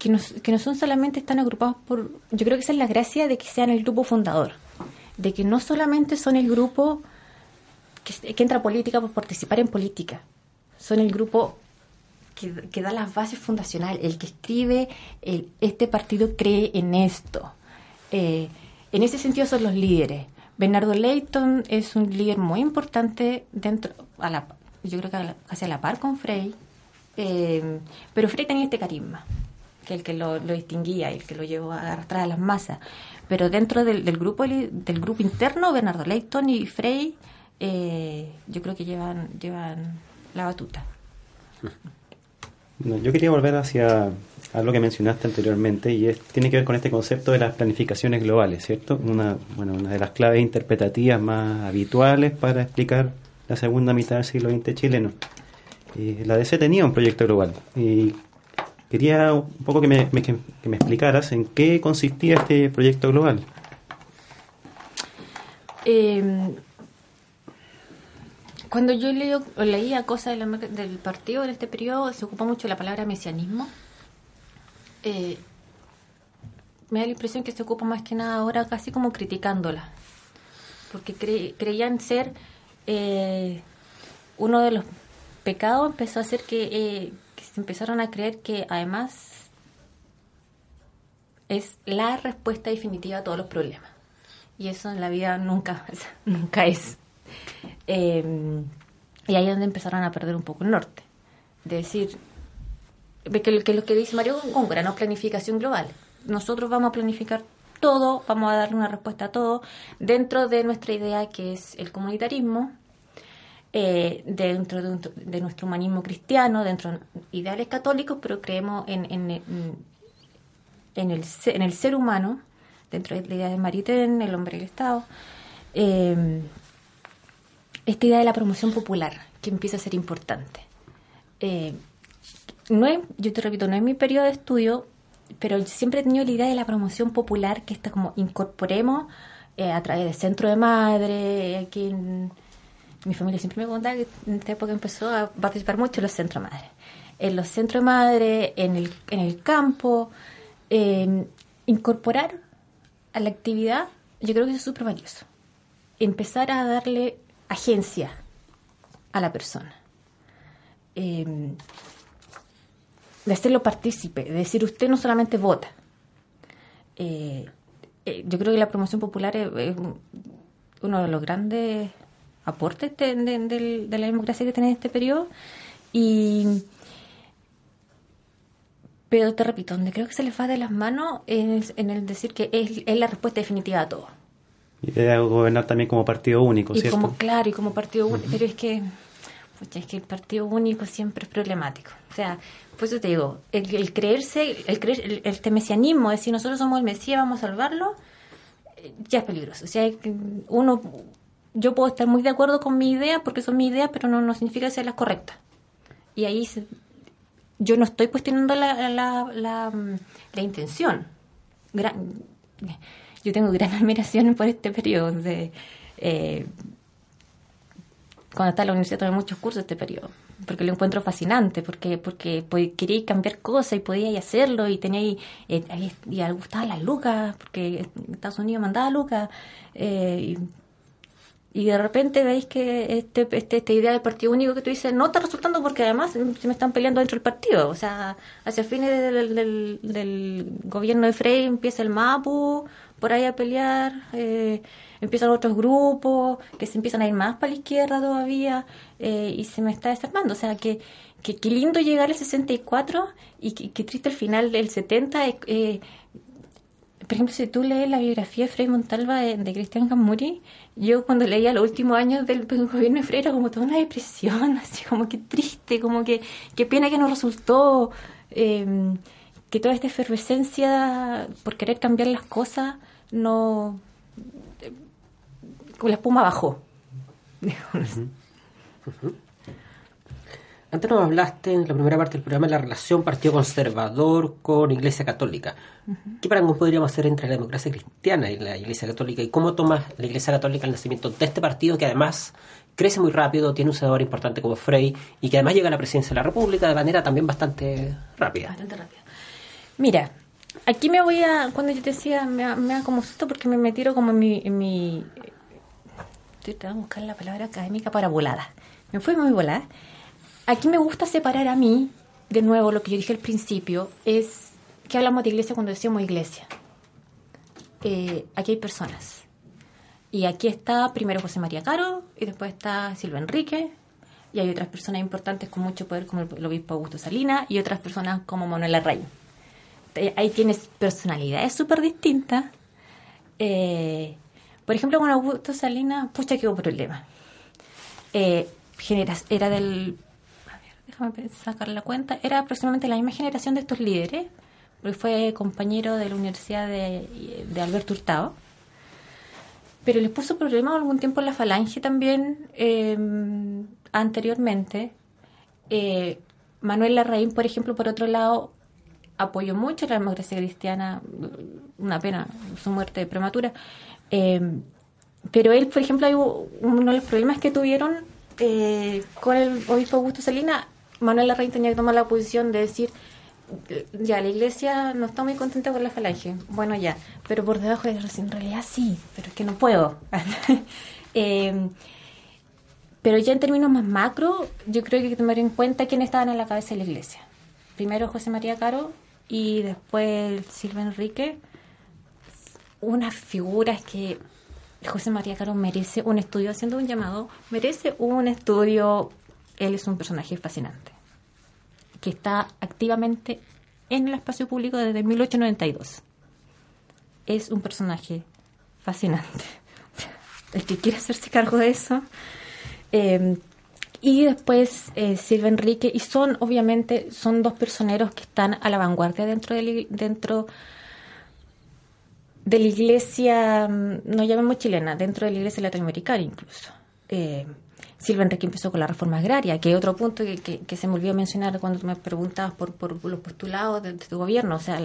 que no, son solamente están agrupados por, yo creo que esa es la gracia de que sean el grupo fundador, de que no solamente son el grupo que, entra a política por participar en política, son el grupo que, que da las bases fundacionales, el que escribe, el, este partido cree en esto. Eh, en ese sentido son los líderes. Bernardo Leighton es un líder muy importante dentro, a la, yo creo que a la- casi a la par con Frey, eh, pero Frey tenía este carisma, que el que lo, lo distinguía, el que lo llevó a arrastrar a las masas. Pero dentro del, del grupo del grupo interno, Bernardo Leighton y Frey, eh, yo creo que llevan, llevan la batuta. Yo quería volver hacia algo que mencionaste anteriormente y es, tiene que ver con este concepto de las planificaciones globales, ¿cierto? Una, bueno, una de las claves interpretativas más habituales para explicar la segunda mitad del siglo XX chileno. Y la DC tenía un proyecto global y quería un poco que me, que me explicaras en qué consistía este proyecto global. Eh, cuando yo leo, leía cosas del partido en este periodo, se ocupa mucho la palabra mesianismo. Eh, me da la impresión que se ocupa más que nada ahora casi como criticándola, porque cre- creían ser eh, uno de los pecados empezó a ser que, eh, que se empezaron a creer que además es la respuesta definitiva a todos los problemas. Y eso en la vida nunca, nunca es. Eh, y ahí es donde empezaron a perder un poco el norte. De decir, que lo que dice Mario Góngora, no planificación global. Nosotros vamos a planificar todo, vamos a darle una respuesta a todo, dentro de nuestra idea que es el comunitarismo, eh, dentro de, un- de nuestro humanismo cristiano, dentro de ideales católicos, pero creemos en, el, en el ser humano, dentro de la idea de Maritain, el hombre y el Estado, eh, esta idea de la promoción popular, que empieza a ser importante. Eh, no yo te repito, no es mi periodo de estudio, pero siempre he tenido la idea de la promoción popular, que está como incorporemos a través del centro de madre, aquí en mi familia siempre me contaba que en esta época empezó a participar mucho en los centros de madre. En los centros de madre, en el, en el campo, incorporar a la actividad, yo creo que es súper valioso. Empezar a darle agencia a la persona. Eh, de hacerlo partícipe, de decir usted no solamente vota. Eh, eh, yo creo que la promoción popular es uno de los grandes aportes de, de- del- de la democracia que tiene en este periodo. Y, pero te repito, donde creo que se les va de las manos es en el decir que es, es la respuesta definitiva a todo. Y de gobernar también como partido único, Y ¿cierto? como, claro, y como partido único. Pero es que, pucha, es que el partido único siempre es problemático. O sea, por eso te digo, el, el creerse, el creer, el, este mesianismo, es decir, nosotros somos el Mesías, vamos a salvarlo, eh, ya es peligroso. O sea, uno, yo puedo estar muy de acuerdo con mi idea, porque son mi idea, pero no, no significa que sea la correcta. Y ahí se- yo no estoy cuestionando la, la, la, mm, la intención. Gran- yo tengo gran admiración por este periodo. De, eh, cuando estaba en la universidad tomé muchos cursos este periodo, porque lo encuentro fascinante, porque porque quería cambiar cosas y podía hacerlo y tenía eh, ahí- y le gustaba las lucas, porque Estados Unidos mandaba lucas. eh, y, y de repente veis que este, este, esta idea del partido único que tú dices no está resultando porque además se me están peleando dentro del partido. O sea, hacia fines del, del, gobierno de Frey empieza el MAPU por ahí a pelear, eh, empiezan otros grupos que se empiezan a ir más para la izquierda todavía eh, y se me está desarmando. O sea, que, que, que lindo llegar al 64 y que, que triste el final del 70. eh, eh, por ejemplo, si tú lees la biografía de Frei Montalva de, de Cristian Gamuri, yo cuando leía los últimos años del gobierno de Frei era como toda una depresión, así como que triste, como que qué pena que no resultó, eh, que toda esta efervescencia por querer cambiar las cosas no... eh, con la espuma bajó. Antes nos hablaste en la primera parte del programa de la relación Partido Conservador con Iglesia Católica. ¿Qué parangón podríamos hacer entre la democracia cristiana y la Iglesia Católica? ¿Y cómo toma la Iglesia Católica el nacimiento de este partido que además crece muy rápido, tiene un senador importante como Frey y que además llega a la presidencia de la República de manera también bastante rápida? Bastante rápido. Mira, aquí me voy a, cuando yo te decía, me, me da como susto porque me metieron como en mi, en mi estoy tratando de buscar la palabra académica para volada. Me fue muy volada. Aquí me gusta separar a mí, de nuevo, lo que yo dije al principio, es que hablamos de iglesia cuando decimos iglesia. Eh, aquí hay personas. Y aquí está primero José María Caro, y después está Silva Enrique, y hay otras personas importantes con mucho poder como el, obispo Augusto Salina, y otras personas como Manuela Rey. Eh, Ahí tienes personalidades súper distintas. Eh, por ejemplo, con Augusto Salinas, pucha, que hubo problema. Eh, era del. Déjame sacar la cuenta. Era aproximadamente la misma generación de estos líderes, porque fue compañero de la Universidad de, de Alberto Hurtado. Pero les puso problema algún tiempo en la Falange también, eh, anteriormente. Eh, Manuel Larraín, por ejemplo, por otro lado, apoyó mucho la democracia cristiana, una pena su muerte prematura. Eh, pero él, por ejemplo, uno de los problemas que tuvieron eh, con el obispo Augusto Salina, Manuel Larraín tenía que tomar la posición de decir, ya, la iglesia no está muy contenta con la falange. Bueno, ya, pero por debajo de en realidad sí, pero es que no puedo. Eh, pero ya en términos más macro, yo creo que hay que tomar en cuenta quiénes estaban a la cabeza de la iglesia. Primero José María Caro y después Silva Enrique. Unas figuras que José María Caro merece un estudio, haciendo un llamado, merece un estudio. Él es un personaje fascinante, que está activamente en el espacio público desde 1892. Es un personaje fascinante. El que quiera hacerse cargo de eso. Eh, y después eh, Silva Enrique, y son, obviamente, son dos personeros que están a la vanguardia dentro de la, dentro de la iglesia, mm, no llamemos chilena, dentro de la iglesia latinoamericana incluso. Eh, Silva Enrique empezó con la reforma agraria, que es otro punto que, se me olvidó mencionar cuando me preguntabas por, por los postulados de, tu gobierno. O sea,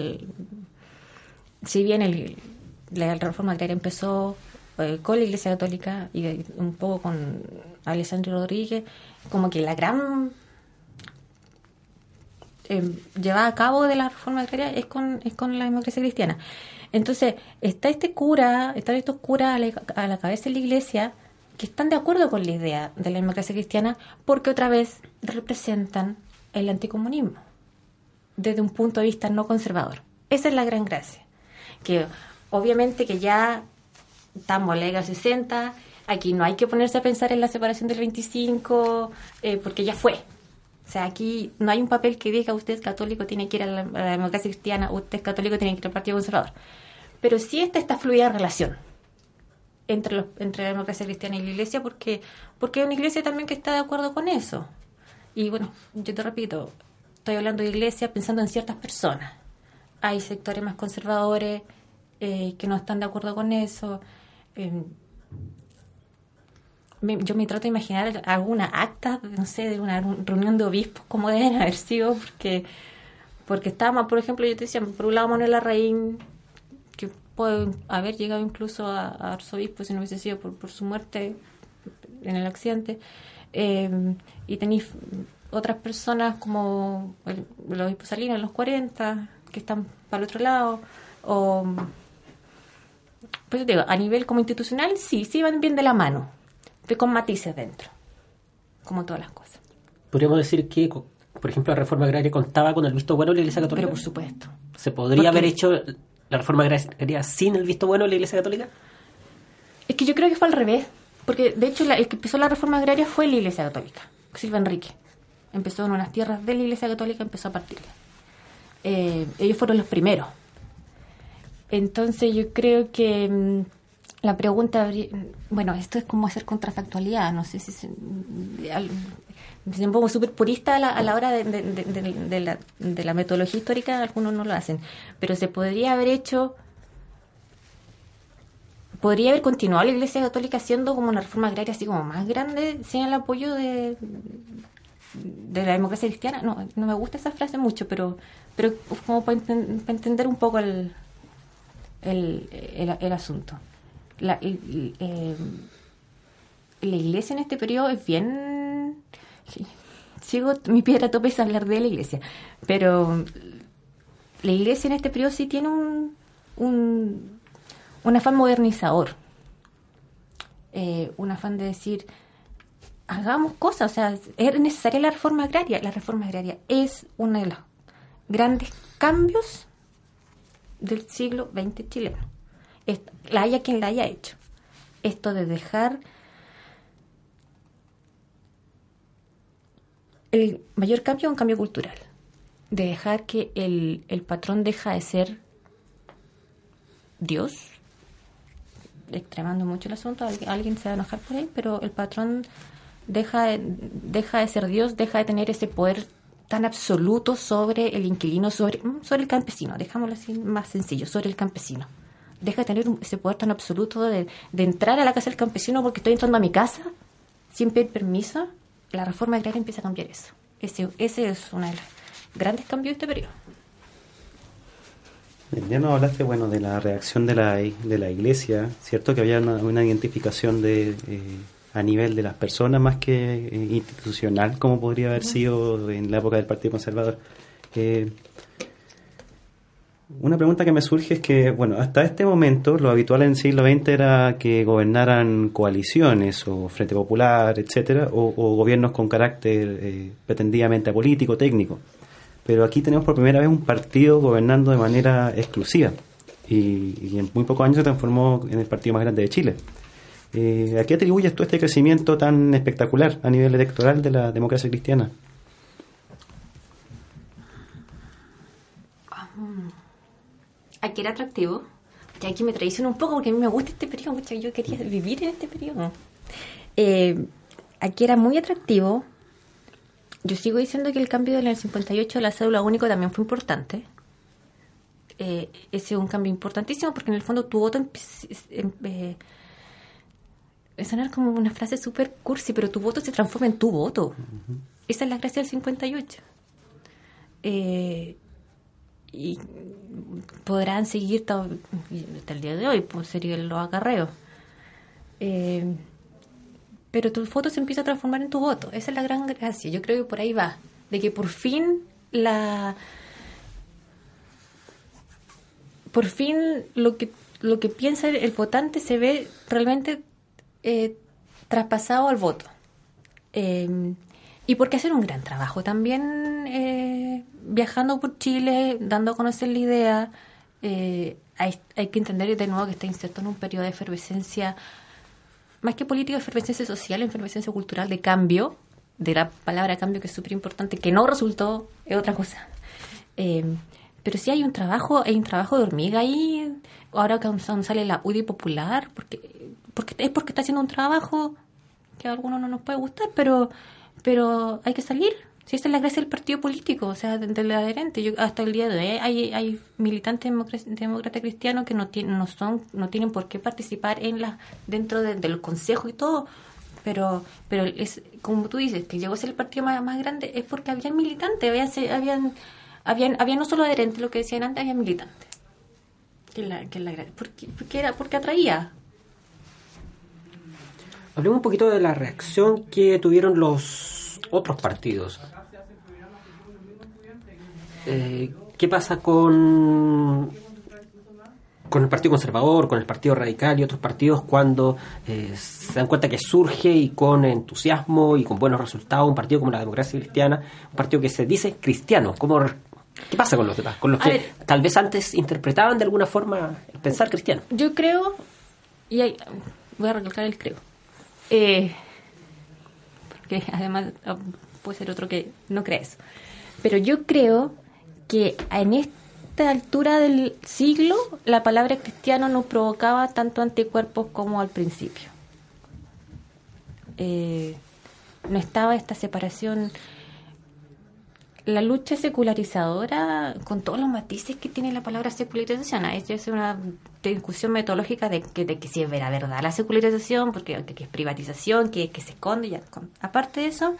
si bien el- la reforma agraria empezó eh, con la Iglesia Católica y un poco con Alessandro Rodríguez, como que la gran eh, llevada a cabo de la reforma agraria es con, es con la democracia cristiana. Entonces, está este cura, están estos curas a la, a la cabeza de la iglesia que están de acuerdo con la idea de la democracia cristiana porque otra vez representan el anticomunismo. desde un punto de vista no conservador. Esa es la gran gracia. Que obviamente que ya estamos en la década 60, aquí no hay que ponerse a pensar en la separación del 25, eh, porque ya fue. O sea, aquí no hay un papel que diga usted es católico, tiene que ir a la, a la democracia cristiana, usted es católico, tiene que ir al Partido Conservador. Pero sí está esta fluida relación entre, los, entre la democracia cristiana y la iglesia, porque, porque hay una iglesia también que está de acuerdo con eso. Y bueno, yo te repito, estoy hablando de iglesia pensando en ciertas personas. Hay sectores más conservadores eh, que no están de acuerdo con eso. Eh, yo me trato de imaginar alguna acta, no sé, de una reunión de obispos, como deben haber sido, porque porque estábamos, por ejemplo, yo te decía, por un lado Manuel Larraín, que puede haber llegado incluso a, a arzobispo si no hubiese sido por, por su muerte en el accidente, eh, y tenéis otras personas como el, el obispo Salinas en los 40, que están para el otro lado, o... Pues digo, a nivel como institucional, sí, sí van bien de la mano, pero con matices dentro, como todas las cosas. Podríamos decir que, por ejemplo, la reforma agraria contaba con el visto bueno de la Iglesia Católica. Pero por supuesto. ¿Se podría Porque- haber hecho la reforma agraria sin el visto bueno de la Iglesia Católica? Es que yo creo que fue al revés, porque de hecho la- el que empezó la reforma agraria fue la Iglesia Católica, Silva Enrique. Empezó en unas tierras de la Iglesia Católica, empezó a partir. Eh, ellos fueron los primeros. Entonces yo creo que mm, la pregunta, bueno, esto es como hacer contrafactualidad, no sé si se, me pongo súper purista a la, hora de, de- la, de la metodología histórica, algunos no lo hacen, pero se podría haber hecho podría haber continuado la Iglesia Católica siendo como una reforma agraria así como más grande sin el apoyo de, de la democracia cristiana. No, no me gusta esa frase mucho, pero pero como para, enten- para entender un poco el, el- el asunto. La, eh, la Iglesia en este periodo es bien... Sigo, mi piedra tope es hablar de la Iglesia, pero la Iglesia en este periodo sí tiene un, un, un afán modernizador, eh, un afán de decir, hagamos cosas, o sea, es necesaria la reforma agraria. La reforma agraria es uno de los grandes cambios del siglo XX chileno. La haya quien la haya hecho. Esto de dejar el mayor cambio es un cambio cultural. De dejar que el, el patrón deja de ser Dios, extremando mucho el asunto, alguien, alguien se va a enojar por ahí, pero el patrón deja de, deja de ser Dios, deja de tener ese poder tan absoluto sobre el inquilino, sobre, mm, sobre el campesino, dejámoslo así más sencillo, sobre el campesino. Deja de tener ese poder tan absoluto de, de entrar a la casa del campesino porque estoy entrando a mi casa sin pedir permiso. La reforma agraria empieza a cambiar eso. Ese, ese es uno de los grandes cambios de este periodo. Ya nos hablaste, bueno, de la reacción de la, de la iglesia, ¿cierto? Que había una, una identificación de eh, a nivel de las personas más que eh, institucional, como podría haber sido en la época del Partido Conservador. Eh, una pregunta que me surge es que, bueno, hasta este momento lo habitual en el siglo XX era que gobernaran coaliciones o Frente Popular, etcétera, o, gobiernos con carácter eh, pretendidamente político, técnico. Pero aquí tenemos por primera vez un partido gobernando de manera exclusiva y, y en muy pocos años se transformó en el partido más grande de Chile. Eh, ¿A qué atribuyes tú este crecimiento tan espectacular a nivel electoral de la democracia cristiana? Aquí era atractivo. Y aquí me traiciona un poco porque a mí me gusta este periodo. pucha, Yo quería vivir en este periodo. Eh, aquí era muy atractivo. Yo sigo diciendo que el cambio del 58 de la cédula único también fue importante. Eh, ese es un cambio importantísimo porque en el fondo tu voto em- eh, es sonar como una frase súper cursi, pero tu voto se transforma en tu voto. Esa es la gracia del 58. Eh, y podrán seguir ta- hasta el día de hoy, pues serían los acarreos. Eh, pero tu voto se empieza a transformar en tu voto. Esa es la gran gracia. Yo creo que por ahí va. De que por fin la. Por fin lo que, lo que piensa el, votante se ve realmente eh, traspasado al voto. Eh, y porque hacen un gran trabajo también eh, viajando por Chile, dando a conocer la idea. Eh, hay, hay que entender de nuevo que está inserto en un periodo de efervescencia, más que política, efervescencia social, efervescencia cultural de cambio, de la palabra cambio que es súper importante, que no resultó, es otra cosa. Eh, pero sí hay un trabajo, hay un trabajo de hormiga ahí, ahora que sale la UDI popular, porque, porque es porque está haciendo un trabajo que a algunos no nos puede gustar, pero, pero hay que salir. Si esta es la gracia del partido político, o sea, del, adherente. Yo, hasta el día de hoy hay, hay militantes demócratas cristianos que no, tienen, no, son, no tienen por qué participar en la dentro de- del consejo y todo, pero pero es como tú dices, que llegó a ser el partido más, grande, es porque habían militantes, habían, se- habían, habían, habían no solo adherentes, lo que decían antes, había militantes. Que la, que la porque, porque, era, porque atraía. Hablemos un poquito de la reacción que tuvieron los otros partidos. Eh, ¿Qué pasa con, con el Partido Conservador, con el Partido Radical y otros partidos cuando eh, se dan cuenta que surge y con entusiasmo y con buenos resultados un partido como la democracia cristiana, un partido que se dice cristiano? ¿Cómo, ¿Qué pasa con los demás? Con los A que ver. tal vez antes interpretaban de alguna forma el pensar cristiano. Yo creo, y hay- voy a recalcar el creo, eh, porque además ah, puede ser otro que no cree eso, pero yo creo que en esta altura del siglo la palabra cristiano no provocaba tanto anticuerpos como al principio. Eh, no estaba esta separación la lucha secularizadora, con todos los matices que tiene la palabra secularización, es una discusión metodológica de que, si es vera verdad la secularización, porque que, que es privatización, que, se esconde. Con- Aparte de eso,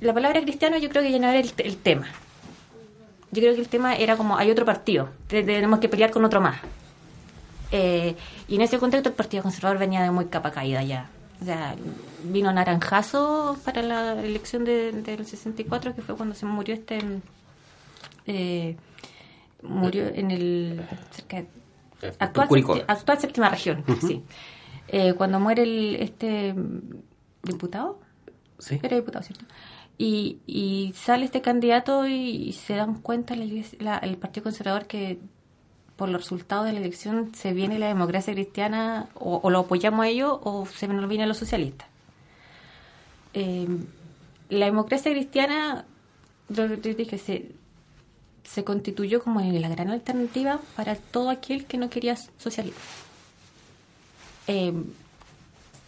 la palabra cristiano yo creo que ya no era el tema. Yo creo que el tema era como, hay otro partido, te- tenemos que pelear con otro más. Eh, y en ese contexto el Partido Conservador venía de muy capa caída ya. O sea, vino naranjazo para la elección de- del 64, que fue cuando se murió este... eh, murió en el... cerca de- Eh, actual, actual séptima región, sí. Eh, cuando muere el este diputado, Sí. era diputado, ¿cierto? Y, y sale este candidato y, se dan cuenta la iglesia- la- el Partido Conservador que por los resultados de la elección se viene la democracia cristiana o, o lo apoyamos a ellos o se nos viene a los socialistas. Eh, la democracia cristiana, yo te dije, se, se constituyó como la gran alternativa para todo aquel que no quería socialismo. Eh,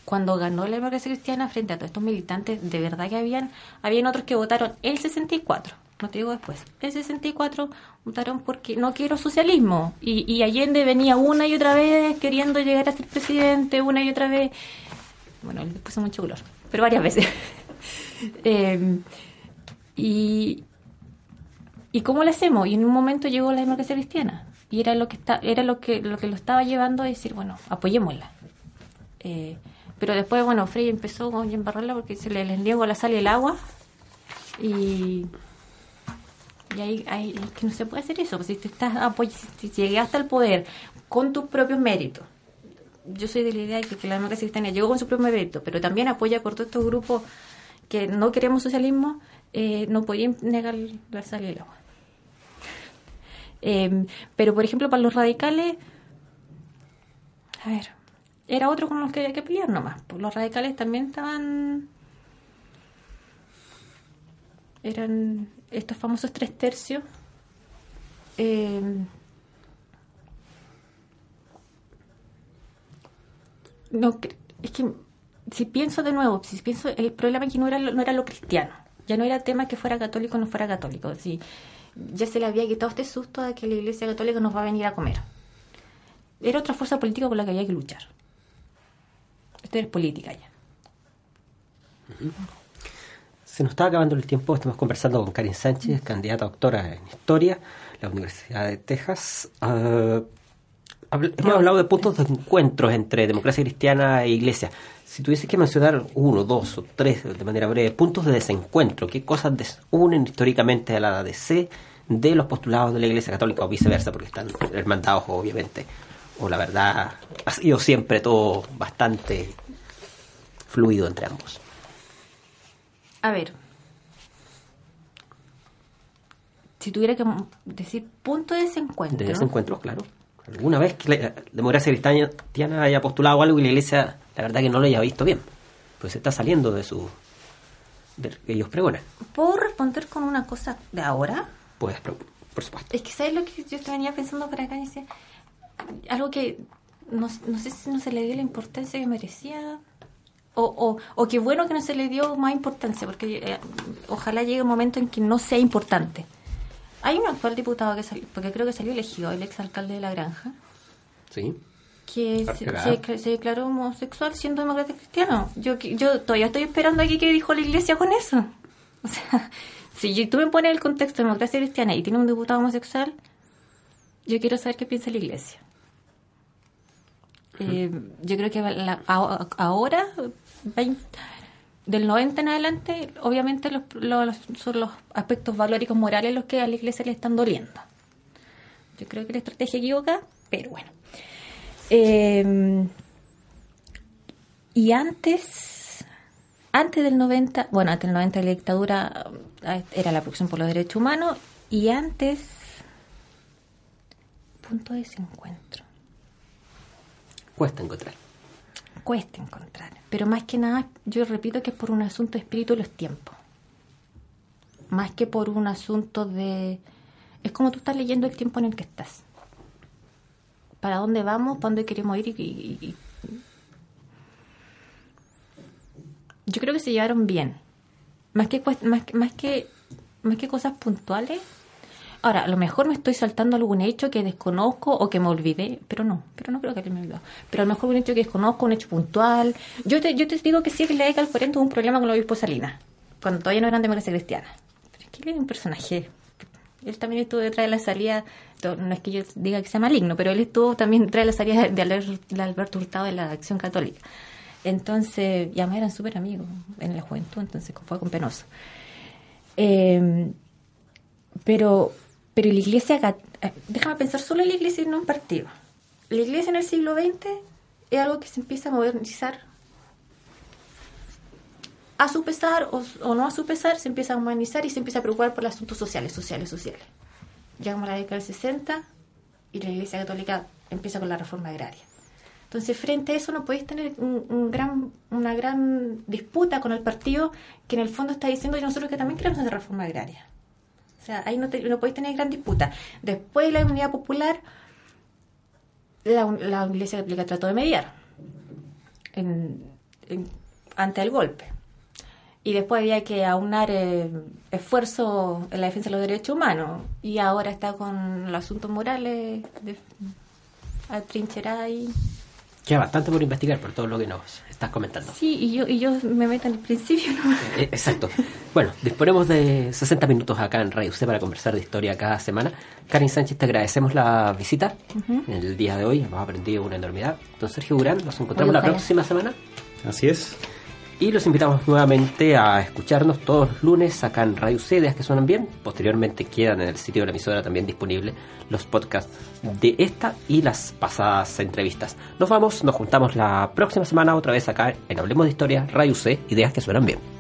cuando ganó la democracia cristiana frente a todos estos militantes, de verdad que habían, habían otros que votaron el 64, no te digo después, el 64 votaron porque no quiero socialismo. Y, y Allende venía una y otra vez queriendo llegar a ser presidente, una y otra vez. Bueno, él puso mucho color, pero varias veces. Eh, y, ¿Y cómo lo hacemos? Y en un momento llegó la democracia cristiana. Y era lo que está, era lo que, lo que lo estaba llevando a decir, bueno, apoyémosla. Eh, pero después, bueno, Frey empezó a embarrarla porque se le les niego la sal y el agua. Y, y ahí, ahí es que no se puede hacer eso. Pues si te estás apoy- si llegué hasta el poder con tus propios méritos. Yo soy de la idea de que, que la democracia cristiana llegó con su propio mérito, pero también apoya por todos estos grupos que no queremos socialismo, eh, no podían negar la sal y el agua. Eh, pero, por ejemplo, para los radicales, a ver, era otro con los que había que pelear nomás. Pues los radicales también estaban. Eran estos famosos tres tercios. Eh, no, es que si pienso de nuevo, si pienso, el problema aquí no era, no era lo cristiano. Ya no era tema que fuera católico o no fuera católico. Si ya se le había quitado este susto de que la iglesia católica nos va a venir a comer. Era otra fuerza política por la que había que luchar. Esto es política ya. Se nos está acabando el tiempo, estamos conversando con Karin Sánchez, candidata a doctora en Historia, la Universidad de Texas. Habl- hemos hablado de puntos de encuentros entre democracia cristiana e iglesia. Si tuviese que mencionar uno, dos o tres de manera breve, puntos de desencuentro, ¿qué cosas des- unen históricamente a la ADC de los postulados de la iglesia católica o viceversa, porque están hermandados obviamente? O la verdad, ha sido siempre todo bastante fluido entre ambos. A ver. si tuviera que decir punto de desencuentro. de desencuentros, claro. Alguna vez que la democracia cristiana haya postulado algo y la iglesia, la verdad que no lo haya visto bien. Pues está saliendo de su. de lo que ellos pregonan. ¿Puedo responder con una cosa de ahora? Pues, por, por supuesto. Es que ¿sabes lo que yo venía pensando para acá? Y decía, algo que no, no sé si no se le dio la importancia que merecía. O, o, o que bueno que no se le dio más importancia, porque eh, ojalá llegue un momento en que no sea importante. Hay un actual diputado que salió, porque creo que salió elegido, el exalcalde de La Granja, Sí. que se, Arcegada. se- se declaró homosexual siendo demócrata cristiano. Yo, yo todavía estoy esperando aquí que dijo la iglesia con eso. O sea, si tú me pones el contexto de democracia cristiana y tiene un diputado homosexual, yo quiero saber qué piensa la iglesia. Eh, yo creo que ahora, 20 del 90 en adelante, obviamente los, los- son los aspectos valóricos morales los que a la iglesia le están doliendo. Yo creo que la estrategia equivoca, pero bueno. Eh, y antes, antes del 90, bueno, antes del 90 la dictadura eh, era la producción por los derechos humanos y antes, punto de desencuentro. Cuesta encontrar. Cuesta encontrar, pero más que nada, yo repito que es por un asunto de espíritu los tiempos. Más que por un asunto de... Es como tú estás leyendo el tiempo en el que estás. ¿Para dónde vamos? ¿Para dónde queremos ir? Yo creo que se llevaron bien. Más que, más, más, que, más que cosas puntuales. Ahora, a lo mejor me estoy saltando algún hecho que desconozco o que me olvidé, pero no, pero no creo que me olvidó. Pero a lo mejor un hecho que desconozco, un hecho puntual. Yo te, yo te digo que sí, que la década del 40 hubo un problema con el obispo Salinas, cuando todavía no eran democracia cristiana. Pero es que él es un personaje. Él también estuvo detrás de la salida, no es que yo diga que sea maligno, pero él estuvo también detrás de la salida de Alberto Hurtado de la Acción Católica. Entonces, y además eran súper amigos en la juventud, entonces fue con penoso. Eh, pero, pero la iglesia, eh, déjame pensar solo en la iglesia y no en partido. La iglesia en el siglo XX es algo que se empieza a modernizar a su pesar o, no a su pesar, se empieza a humanizar y se empieza a preocupar por los asuntos sociales, sociales, sociales. Llegamos a la década del 60 y la Iglesia Católica empieza con la reforma agraria. Entonces, frente a eso no podéis tener un, gran, una gran disputa con el partido que en el fondo está diciendo y nosotros que también queremos hacer reforma agraria. O sea, ahí no, te- no podéis tener gran disputa. Después de la unidad popular, la, la Iglesia Católica trató de mediar en- en- ante el golpe. Y después había que aunar eh, esfuerzo en la defensa de los derechos humanos. Y ahora está con los asuntos morales de, atrincherada y... Queda bastante por investigar por todo lo que nos estás comentando. Sí, y yo, y yo me meto en el principio. ¿no? Eh, Exacto. Bueno, disponemos de 60 minutos acá en Radio C para conversar de historia cada semana. Karin Sánchez, te agradecemos la visita en el día de hoy. Hemos aprendido una enormidad. Don Sergio Durán, nos encontramos la próxima semana. Así es. Y los invitamos nuevamente a escucharnos todos los lunes acá en Radio C, Ideas que suenan bien. Posteriormente quedan en el sitio de la emisora también disponibles los podcasts de esta y las pasadas entrevistas. Nos vamos, nos juntamos la próxima semana otra vez acá en Hablemos de Historia, Radio C, Ideas que suenan bien.